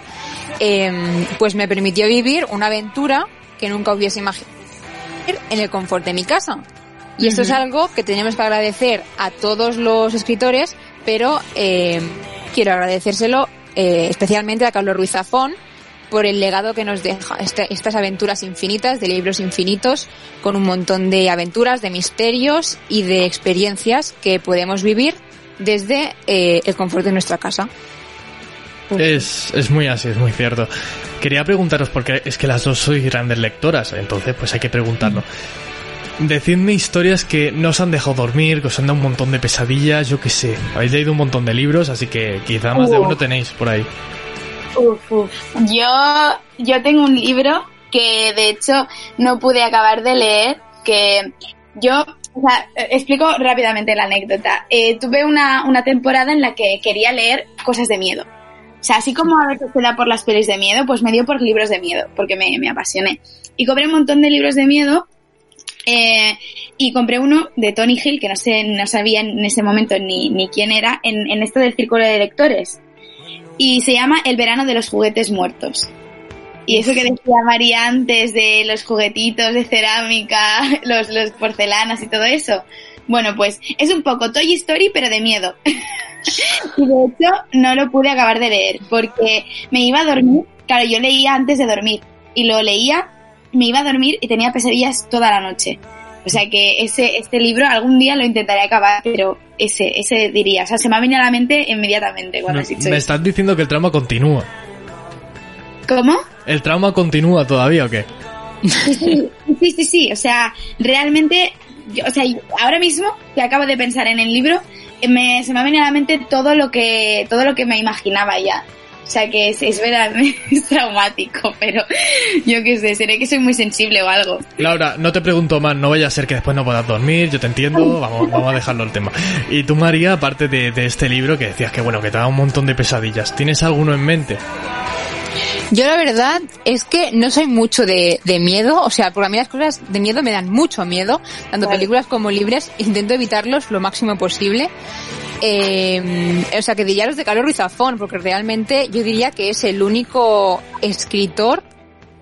eh, pues me permitió vivir una aventura que nunca hubiese imaginado en el confort de mi casa. Y esto es algo que tenemos que agradecer a todos los escritores, pero eh, quiero agradecérselo eh, especialmente a Carlos Ruiz Zafón por el legado que nos deja este- estas aventuras infinitas, de libros infinitos, con un montón de aventuras, de misterios y de experiencias que podemos vivir desde eh, el confort de nuestra casa. Es, es muy así, es muy cierto. Quería preguntaros, porque es que las dos sois grandes lectoras, entonces pues hay que preguntarlo. Decidme historias que no os han dejado dormir, que os han dado un montón de pesadillas, yo qué sé. Habéis leído un montón de libros, así que quizá más de uno tenéis por ahí. Uf, uf. Yo, yo tengo un libro que de hecho no pude acabar de leer, que yo, o sea, eh, explico rápidamente la anécdota. Eh, tuve una, una temporada en la que quería leer cosas de miedo. O sea, así como a veces te da por las pelis de miedo, pues me dio por libros de miedo, porque me, me apasioné. Y compré un montón de libros de miedo eh, y compré uno de Tony Hill, que no sé, no sabía en ese momento ni, ni quién era, en, en esto del círculo de lectores. Y se llama El verano de los juguetes muertos. Y eso que decía María antes de los juguetitos de cerámica, los, los porcelanas y todo eso. Bueno, pues es un poco Toy Story, pero de miedo. y de hecho, no lo pude acabar de leer porque me iba a dormir. Claro, yo leía antes de dormir y lo leía, me iba a dormir y tenía pesadillas toda la noche. O sea que ese, este libro algún día lo intentaré acabar, pero ese, ese diría, o sea, se me ha venido a la mente inmediatamente cuando Me, has dicho me eso. estás diciendo que el trauma continúa. ¿Cómo? ¿El trauma continúa todavía o qué? Sí, sí, sí, sí, sí, o sea, realmente, yo- o sea, ahora mismo que acabo de pensar en el libro, eh, me, se me ha venido a la mente todo lo que, todo lo que me imaginaba ya. O sea que es, es verdaderamente es traumático, pero yo qué sé, seré que soy muy sensible o algo. Laura, no te pregunto más, no vaya a ser que después no puedas dormir, yo te entiendo, vamos, vamos a dejarlo el tema. Y tú, María, aparte de, de este libro que decías que bueno, que te da un montón de pesadillas, ¿tienes alguno en mente? Yo la verdad es que no soy mucho de, de miedo, o sea, porque a mí las cosas de miedo me dan mucho miedo, tanto Vale. películas como libros, intento evitarlos lo máximo posible. Eh, o sea, que diría los de Carlos Ruiz Zafón, porque realmente yo diría que es el único escritor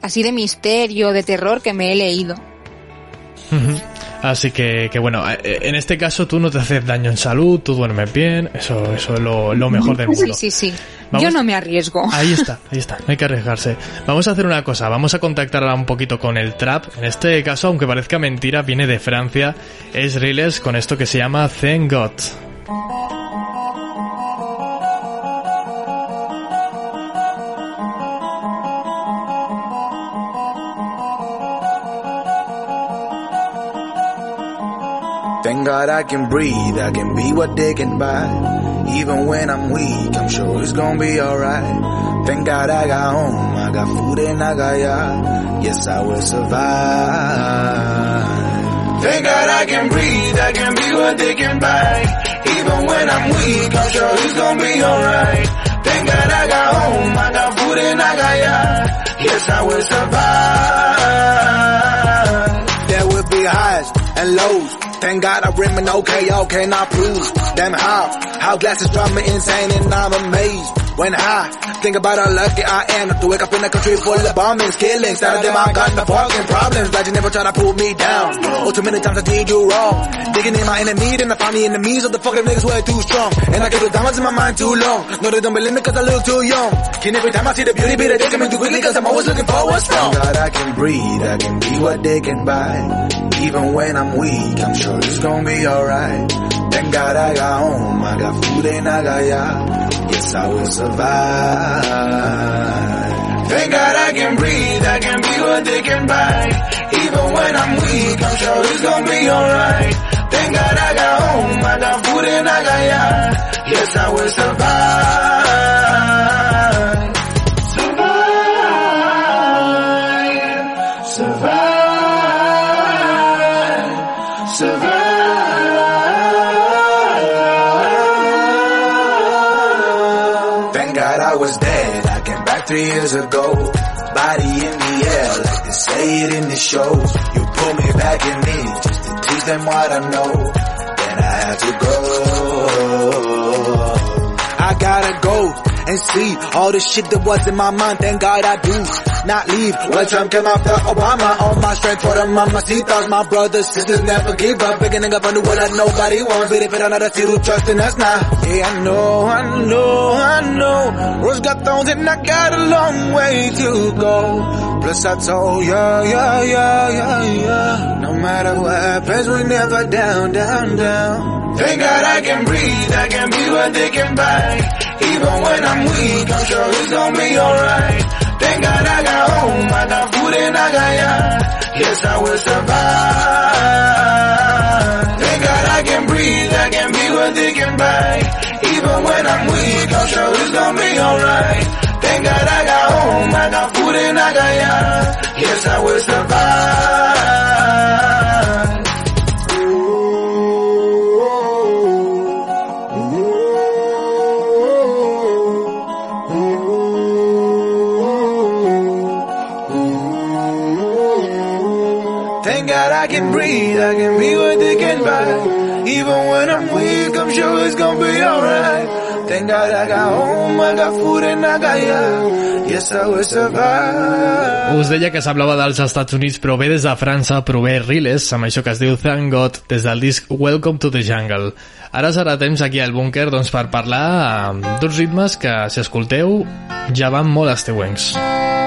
así de misterio, de terror que me he leído. Así que, que bueno, eh, en este caso tú no te haces daño en salud, tú duermes bien, eso, eso es lo, lo mejor del Sí, mundo. sí, sí. Vamos- Yo no me arriesgo. Ahí está, ahí está, no hay que arriesgarse. Vamos a hacer una cosa, vamos a contactar un poquito con el trap. En este caso, aunque parezca mentira, viene de Francia, es Riles con esto que se llama Thank God. Thank God I can breathe, I can be what they can buy. Even when I'm weak, I'm sure it's gonna be alright. Thank God I got home, I got food and I got yard. Yes, I will survive. Thank God I can breathe, I can be what they can buy. Even when I'm weak, I'm sure it's gonna be alright. Thank God I got home, I got food and I got yard. Yes, I will survive. There will be highs and lows. Thank God I remain okay, not prove. Damn how, how glasses drive me insane and I'm amazed. When I think about how lucky I am to wake up in a country full of bombings, killings, out of them I got the fucking problems. Glad you never try to pull me down. Oh, too many times I did you wrong. Digging in my enemy, then I find the enemies of the fucking niggas are too strong. And I get the diamonds in my mind too long. No, they don't believe me cause I look too young. Can every time I see the beauty, be the taking me too quickly cause I'm always looking for what's wrong. God, I can breathe, I can be what they can buy. Even when I'm weak, I'm sure it's gonna be alright. Thank God I got home, I got food and I got yacht. Yes, I will survive. Thank God I can breathe, I can be what they can buy. Even when I'm weak, I'm sure it's gonna be alright. Thank God I got home, I got food and I got yacht. Yes, I will survive. Shows. You pull me back in me just to teach them what I know. Then I had to go. I gotta go and see all the shit that was in my mind. Thank God I do not leave. When Trump came after Obama, all my strength for the mamacitas. My brothers, sisters never give up. Nigga up world that nobody wants. If it another who trust in us now. Yeah, I know, I know, I know. Rose got thorns and I got a long way to go. Plus I told ya, yeah, yeah, yeah, yeah. No matter what happens, we never down, down, down. Thank God I can breathe, I can be what they can buy. Even when I'm weak, I'm sure it's gonna be alright. Thank God I got home, I got food and I got yacht. Yes, I will survive. Thank God I can breathe, I can be what they can buy. Even when I'm weak, I'm sure it's gonna be alright. Thank God I got home, I got food and I got yacht. Yes, I will survive. Us deia que s'hablava dels Estats Units, però ve des de França, prové Riles, amb això que es diu Thank God, des del disc Welcome to the Jungle. Ara serà temps aquí al búnquer doncs, per parlar d'uns ritmes que, si escolteu, ja van molt esteuencs. Yo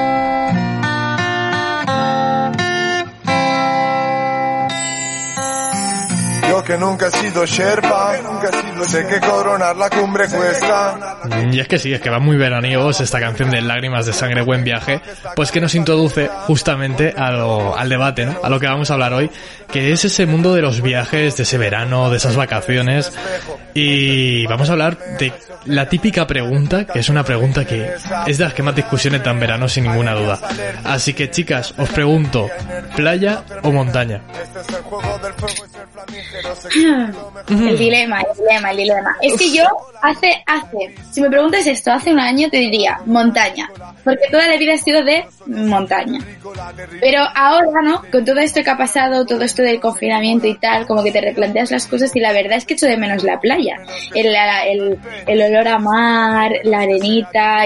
que nunca he sido Sherpa, sé que coronar la cumbre cuesta. Y es que sí, es que va muy veraniegos esta canción de Lágrimas de Sangre, Buen Viaje, pues que nos introduce justamente a lo- al debate, ¿no? A lo que vamos a hablar hoy, que es ese mundo de los viajes, de ese verano, de esas vacaciones. Y vamos a hablar de la típica pregunta, que es una pregunta que es de las que más discusiones dan verano sin ninguna duda. Así que chicas, os pregunto, ¿playa o montaña? El dilema, el dilema, el dilema. Es que yo hace, hace, si me preguntas esto, hace un año te diría montaña, porque toda la vida he sido de montaña. Pero ahora, ¿no? Con todo esto que ha pasado, todo esto del confinamiento y tal, como que te replanteas las cosas y la verdad es que echo de menos la playa. El, la- el, el olor a mar, la arenita.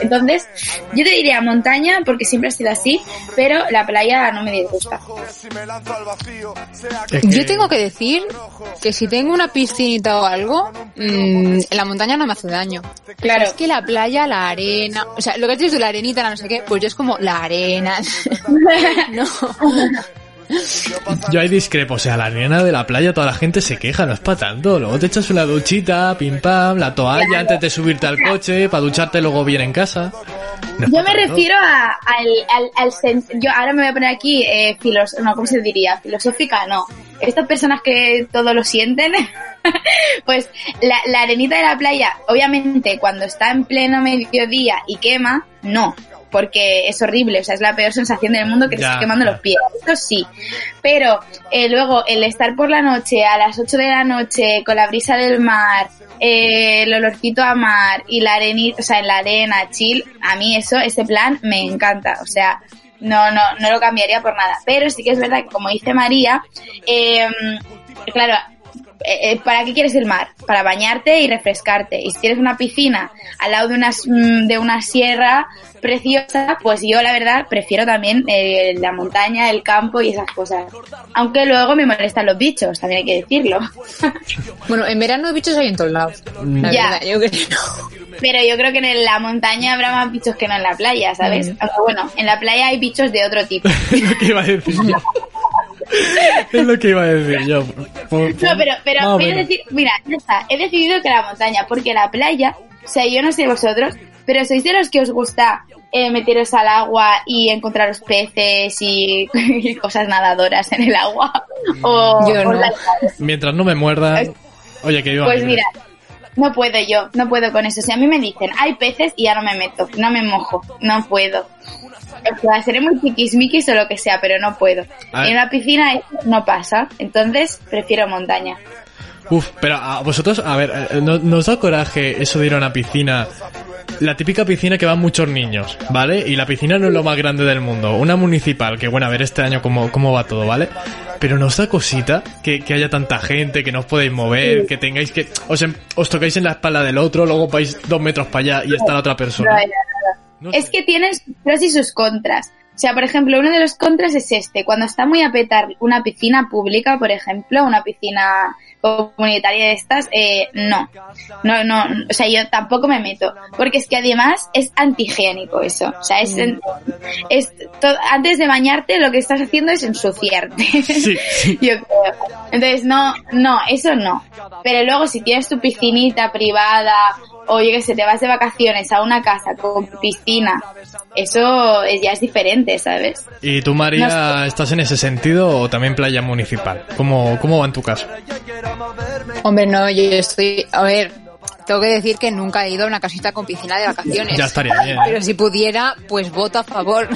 Entonces, yo te diría montaña porque siempre ha sido así, pero la playa no me disgusta. Yo tengo que decir que si tengo una piscinita o algo, mm, en la montaña no me hace daño. Claro. Es que la playa, la arena, o sea, lo que has dicho la arenita, la no sé qué, pues yo es como la arena. no. Yo ahí discrepo, o sea, la arena de la playa toda la gente se queja, no es para tanto. Luego te echas una duchita, pim pam, la toalla antes de subirte al coche, para ducharte luego bien en casa. No Yo me tanto. refiero a, al, al, al sen- yo ahora me voy a poner aquí eh, filos, no, ¿cómo se diría? Filosófica, no. Estas personas que todo lo sienten, pues la, la arenita de la playa, obviamente cuando está en pleno mediodía y quema, no, porque es horrible, o sea, es la peor sensación del mundo que te Ya, está quemando ya. los pies, eso sí. Pero eh, luego el estar por la noche, a las 8 de la noche, con la brisa del mar, eh, el olorcito a mar y la arenita, o sea, en la arena, chill, a mí eso, ese plan me encanta, o sea, no, no, no lo cambiaría por nada. Pero sí que es verdad que, como dice María, eh, claro, eh, ¿para qué quieres el mar? Para bañarte y refrescarte. Y si tienes una piscina al lado de una, mm, de una sierra preciosa, pues yo la verdad prefiero también eh, la montaña, el campo y esas cosas. Aunque luego me molestan los bichos, también hay que decirlo. Bueno, en verano bichos hay en todos lados. La Ya. verdad, yo creo. Pero yo creo que en la montaña habrá más bichos que no en la playa, ¿sabes? Mm. Aunque bueno, en la playa hay bichos de otro tipo. Es lo que iba a decir. Es lo que iba a decir yo. Por- por- No, pero, pero voy a decir, mira, ya está, he decidido que la montaña, porque la playa, o sea, yo no sé vosotros, pero sois de los que os gusta eh, meteros al agua y encontraros peces y, y cosas nadadoras en el agua. O, Yo no. la- Mientras no me muerdan... Oye, que iba pues mira, no puedo yo, no puedo con eso. Si a mí me dicen, hay peces y ya no me meto, no me mojo, no puedo. O sea, seré muy tiquismiquis o lo que sea, pero no puedo. En una piscina eso no pasa, entonces prefiero montaña. Uf, pero a vosotros, a ver, eh, ¿no, ¿nos da coraje eso de ir a una piscina? La típica piscina que van muchos niños, ¿vale? Y la piscina no es lo más grande del mundo. Una municipal, que bueno, a ver este año cómo, cómo va todo, ¿vale? Pero nos da cosita que, que haya tanta gente, que no os podéis mover, que tengáis que... Os, os tocáis en la espalda del otro, luego vais dos metros para allá y está la otra persona. No. Es que tienen sus pros y sus contras. O sea, por ejemplo, uno de los contras es este. Cuando está muy a petar una piscina pública, por ejemplo, una piscina comunitaria de estas, eh, no. No, no, o sea, yo tampoco me meto. Porque es que además es antihigiénico eso. O sea, es, es to- antes de bañarte lo que estás haciendo es ensuciarte. yo creo. Entonces, no, no, eso no. Pero luego si tienes tu piscinita privada o yo que sé, te vas de vacaciones a una casa con piscina, eso es- ya es diferente, ¿sabes? ¿Y tú, María, estás en ese sentido o también playa municipal? ¿Cómo, cómo va en tu caso? Hombre, no, yo estoy. A ver, tengo que decir que nunca he ido a una casita con piscina de vacaciones. Ya estaría bien, ¿eh? Pero si pudiera, pues voto a favor.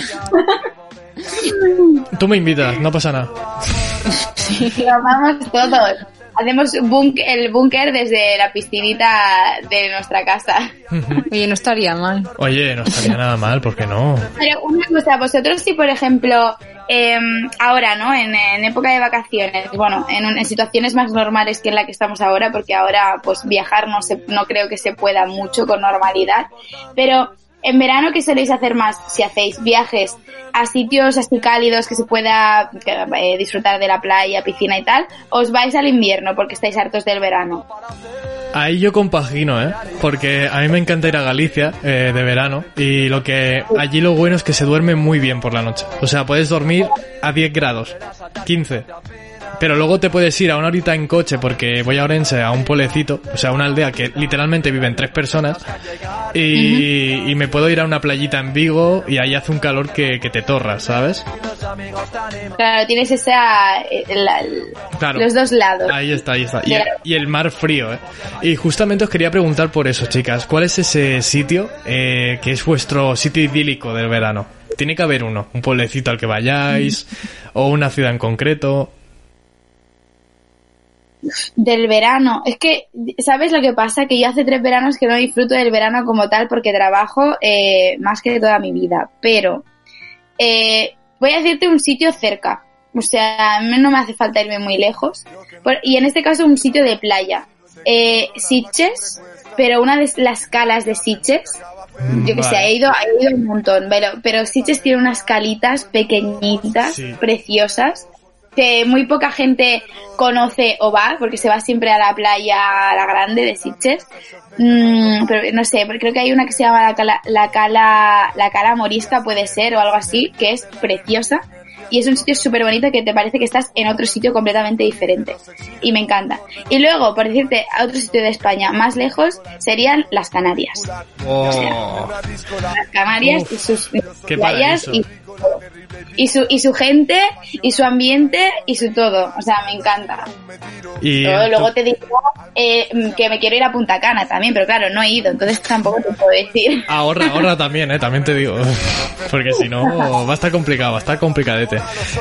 Tú me invitas, no pasa nada. Lo vamos todos. Hacemos bunk- el búnker desde la piscinita de nuestra casa. Oye, no estaría mal. Oye, no estaría nada mal, ¿por qué no? Pero una cosa, vosotros si por ejemplo em, ahora, ¿no? En, en época de vacaciones, bueno, en, un- en situaciones más normales que en la que estamos ahora, porque ahora, pues viajar no se, no creo que se pueda mucho con normalidad, pero en verano, ¿qué soléis hacer más? Si hacéis viajes a sitios así cálidos que se pueda eh, disfrutar de la playa, piscina y tal, os vais al invierno porque estáis hartos del verano. Ahí yo compagino, ¿eh? Porque a mí me encanta ir a Galicia eh, de verano y lo que allí lo bueno es que se duerme muy bien por la noche. O sea, puedes dormir a 10 grados, 15. Pero luego te puedes ir a una horita en coche porque voy a Orense, a un pueblecito, o sea, una aldea que literalmente viven tres personas y, y me puedo ir a una playita en Vigo y ahí hace un calor que, que te torras, ¿sabes? Claro, tienes esa, eh, la- el- Claro. los dos lados. Ahí está, ahí está. Y el, y el mar frío, ¿eh? Y justamente os quería preguntar por eso, chicas. ¿Cuál es ese sitio eh, que es vuestro sitio idílico del verano? Tiene que haber uno. Un pueblecito al que vayáis o una ciudad en concreto. Del verano. Es que, ¿sabes lo que pasa? Que yo hace tres veranos que no disfruto del verano como tal porque trabajo eh, más que toda mi vida. Pero eh, voy a decirte un sitio cerca. O sea, a mí no me hace falta irme muy lejos. Por- y en este caso un sitio de playa. Eh, Sitges, pero una de las calas de Sitges. Yo que sé, he ido, he ido un montón, pero, pero Sitges tiene unas calitas pequeñitas, Sí. preciosas, que muy poca gente conoce o va, porque se va siempre a la playa, a la grande de Sitges. Mm, pero no sé, porque creo que hay una que se llama la cala, la cala, la cala morisca puede ser o algo así, que es preciosa. Y es un sitio súper bonito que te parece que estás en otro sitio completamente diferente. Y me encanta. Y luego, por decirte, a otro sitio de España más lejos, serían las Canarias. Las Canarias Uf, y sus playas y, y su y su gente y su ambiente y su todo. O sea, me encanta. Y Luego, luego te digo eh, que me quiero ir a Punta Cana también, pero claro, no he ido, entonces tampoco te puedo decir. ahorra, ahorra también, ¿eh? También te digo. Porque si no, va a estar complicado, va a estar complicadete.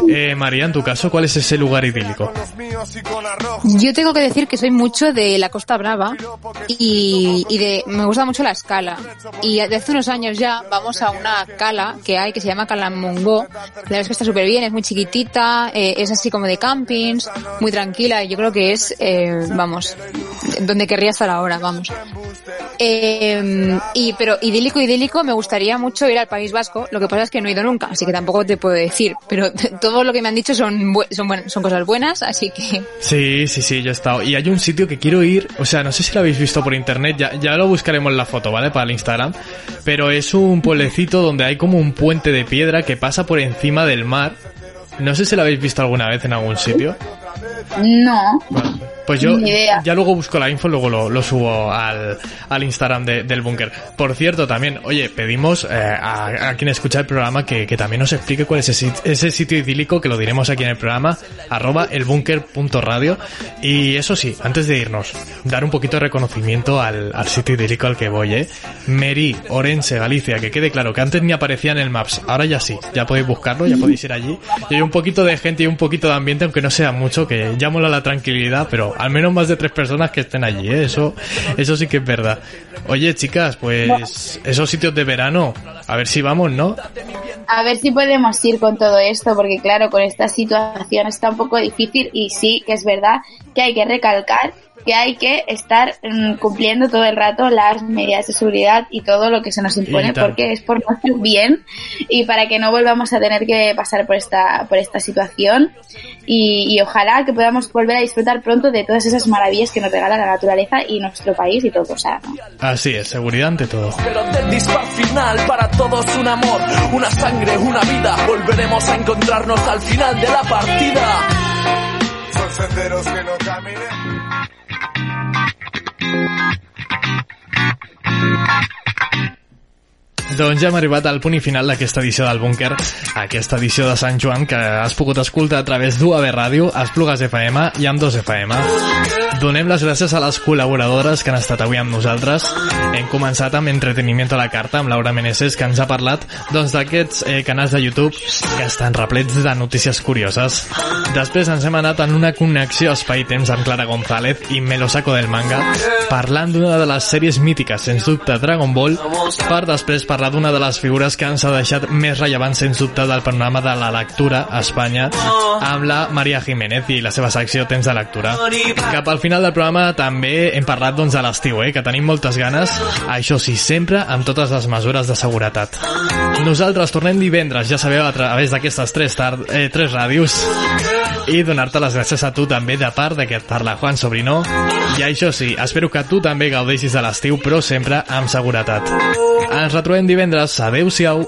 Eh, María, en tu caso, ¿cuál es ese lugar idílico? Yo tengo que decir que soy mucho de la Costa Brava y, y de me gusta mucho la escala. Y de hace unos años ya vamos a una cala que hay que se llama Calamongó. La verdad es que está súper bien, es muy chiquitita, eh, es así como de campings, muy tranquila. y Yo creo que es, eh, vamos, donde querría estar ahora, vamos. Eh, y pero idílico, idílico, me gustaría mucho ir al País Vasco. Lo que pasa es que no he ido nunca, así que tampoco te puedo decir. Pero todo lo que me han dicho son bu- son, son cosas buenas, así que Sí, sí, sí, yo he estado. Y hay un sitio que quiero ir, o sea, no sé si lo habéis visto por internet, ya, ya lo buscaremos la foto, ¿vale? Para el Instagram. Pero es un pueblecito donde hay como un puente de piedra que pasa por encima del mar. No sé si lo habéis visto alguna vez en algún sitio. No. Pues yo ya luego busco la info, luego lo, lo subo al, al Instagram de- del búnker. Por cierto, también, oye, pedimos eh, a, a quien escucha el programa que, que también nos explique cuál es ese, ese sitio idílico, que lo diremos aquí en el programa, arroba elbunker.radio. Y eso sí, antes de irnos, dar un poquito de reconocimiento al, al sitio idílico al que voy, ¿eh? Meri, Orense, Galicia, que quede claro que antes ni aparecía en el Maps, ahora ya sí, ya podéis buscarlo, ya podéis ir allí. Y hay un poquito de gente y un poquito de ambiente, aunque no sea mucho, que ya mola la tranquilidad, pero al menos más de tres personas que estén allí, ¿eh? Eso, eso sí que es verdad. Oye, chicas, pues esos sitios de verano, a ver si vamos, ¿no? A ver si podemos ir con todo esto, porque claro, con esta situación está un poco difícil y sí que es verdad que hay que recalcar que hay que estar mm, cumpliendo todo el rato las medidas de seguridad y todo lo que se nos impone porque es por nuestro bien y para que no volvamos a tener que pasar por esta por esta situación y, y ojalá que podamos volver a disfrutar pronto de todas esas maravillas que nos regala la naturaleza y nuestro país y todo, o sea, ¿no? Así es, seguridad ante todo. Pero del dispar final para todos un amor, una sangre, una vida. Volveremos a encontrarnos al final de la partida. Son senderos que no caminé. Thank you. Doncs ja hem arribat al punt i final d'aquesta edició del Búnquer, aquesta edició de Sant Joan que has pogut escoltar a través d'UAB Ràdio, Esplugues FM i amb 2 FM. Donem les gràcies a les col·laboradores que han estat avui amb nosaltres. Hem començat amb Entretenimiento a la Carta, amb Laura Meneses, que ens ha parlat doncs, d'aquests eh, canals de YouTube que estan replets de notícies curioses. Després ens hem anat en una connexió espai-temps amb Clara González i Me lo saco del manga, parlant d'una de les sèries mítiques, sens dubte Dragon Ball, per després parlar d'una de les figures que ens ha deixat més rellevant, sens dubte, del panorama de la lectura a Espanya, amb la Maria Jiménez i la seva secció Temps de lectura. Cap al final del programa també hem parlat doncs, de l'estiu, eh, que tenim moltes ganes, això sí, sempre amb totes les mesures de seguretat. Nosaltres tornem divendres, ja sabeu, a través d'aquestes tres, tar eh, tres ràdios. I donar-te les gràcies a tu també de part de que et parla Juan Sobrinó i això sí, espero que tu també gaudeixis de l'estiu però sempre amb seguretat. Ens retrobem divendres, adeu-siau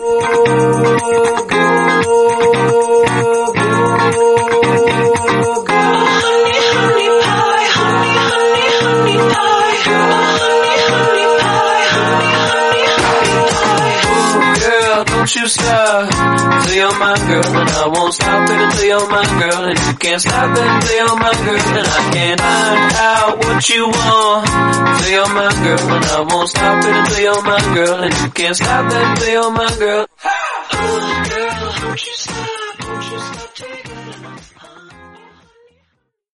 girl, don't you stop you're oh my girl, and I won't stop it until you're my girl, and you can't stop it until you're my girl, and I can't find out what you want. Till you're my girl, and I won't stop it until you're my girl, and you can't stop that until you're my girl. Oh, Girl, don't you stop, don't you stop you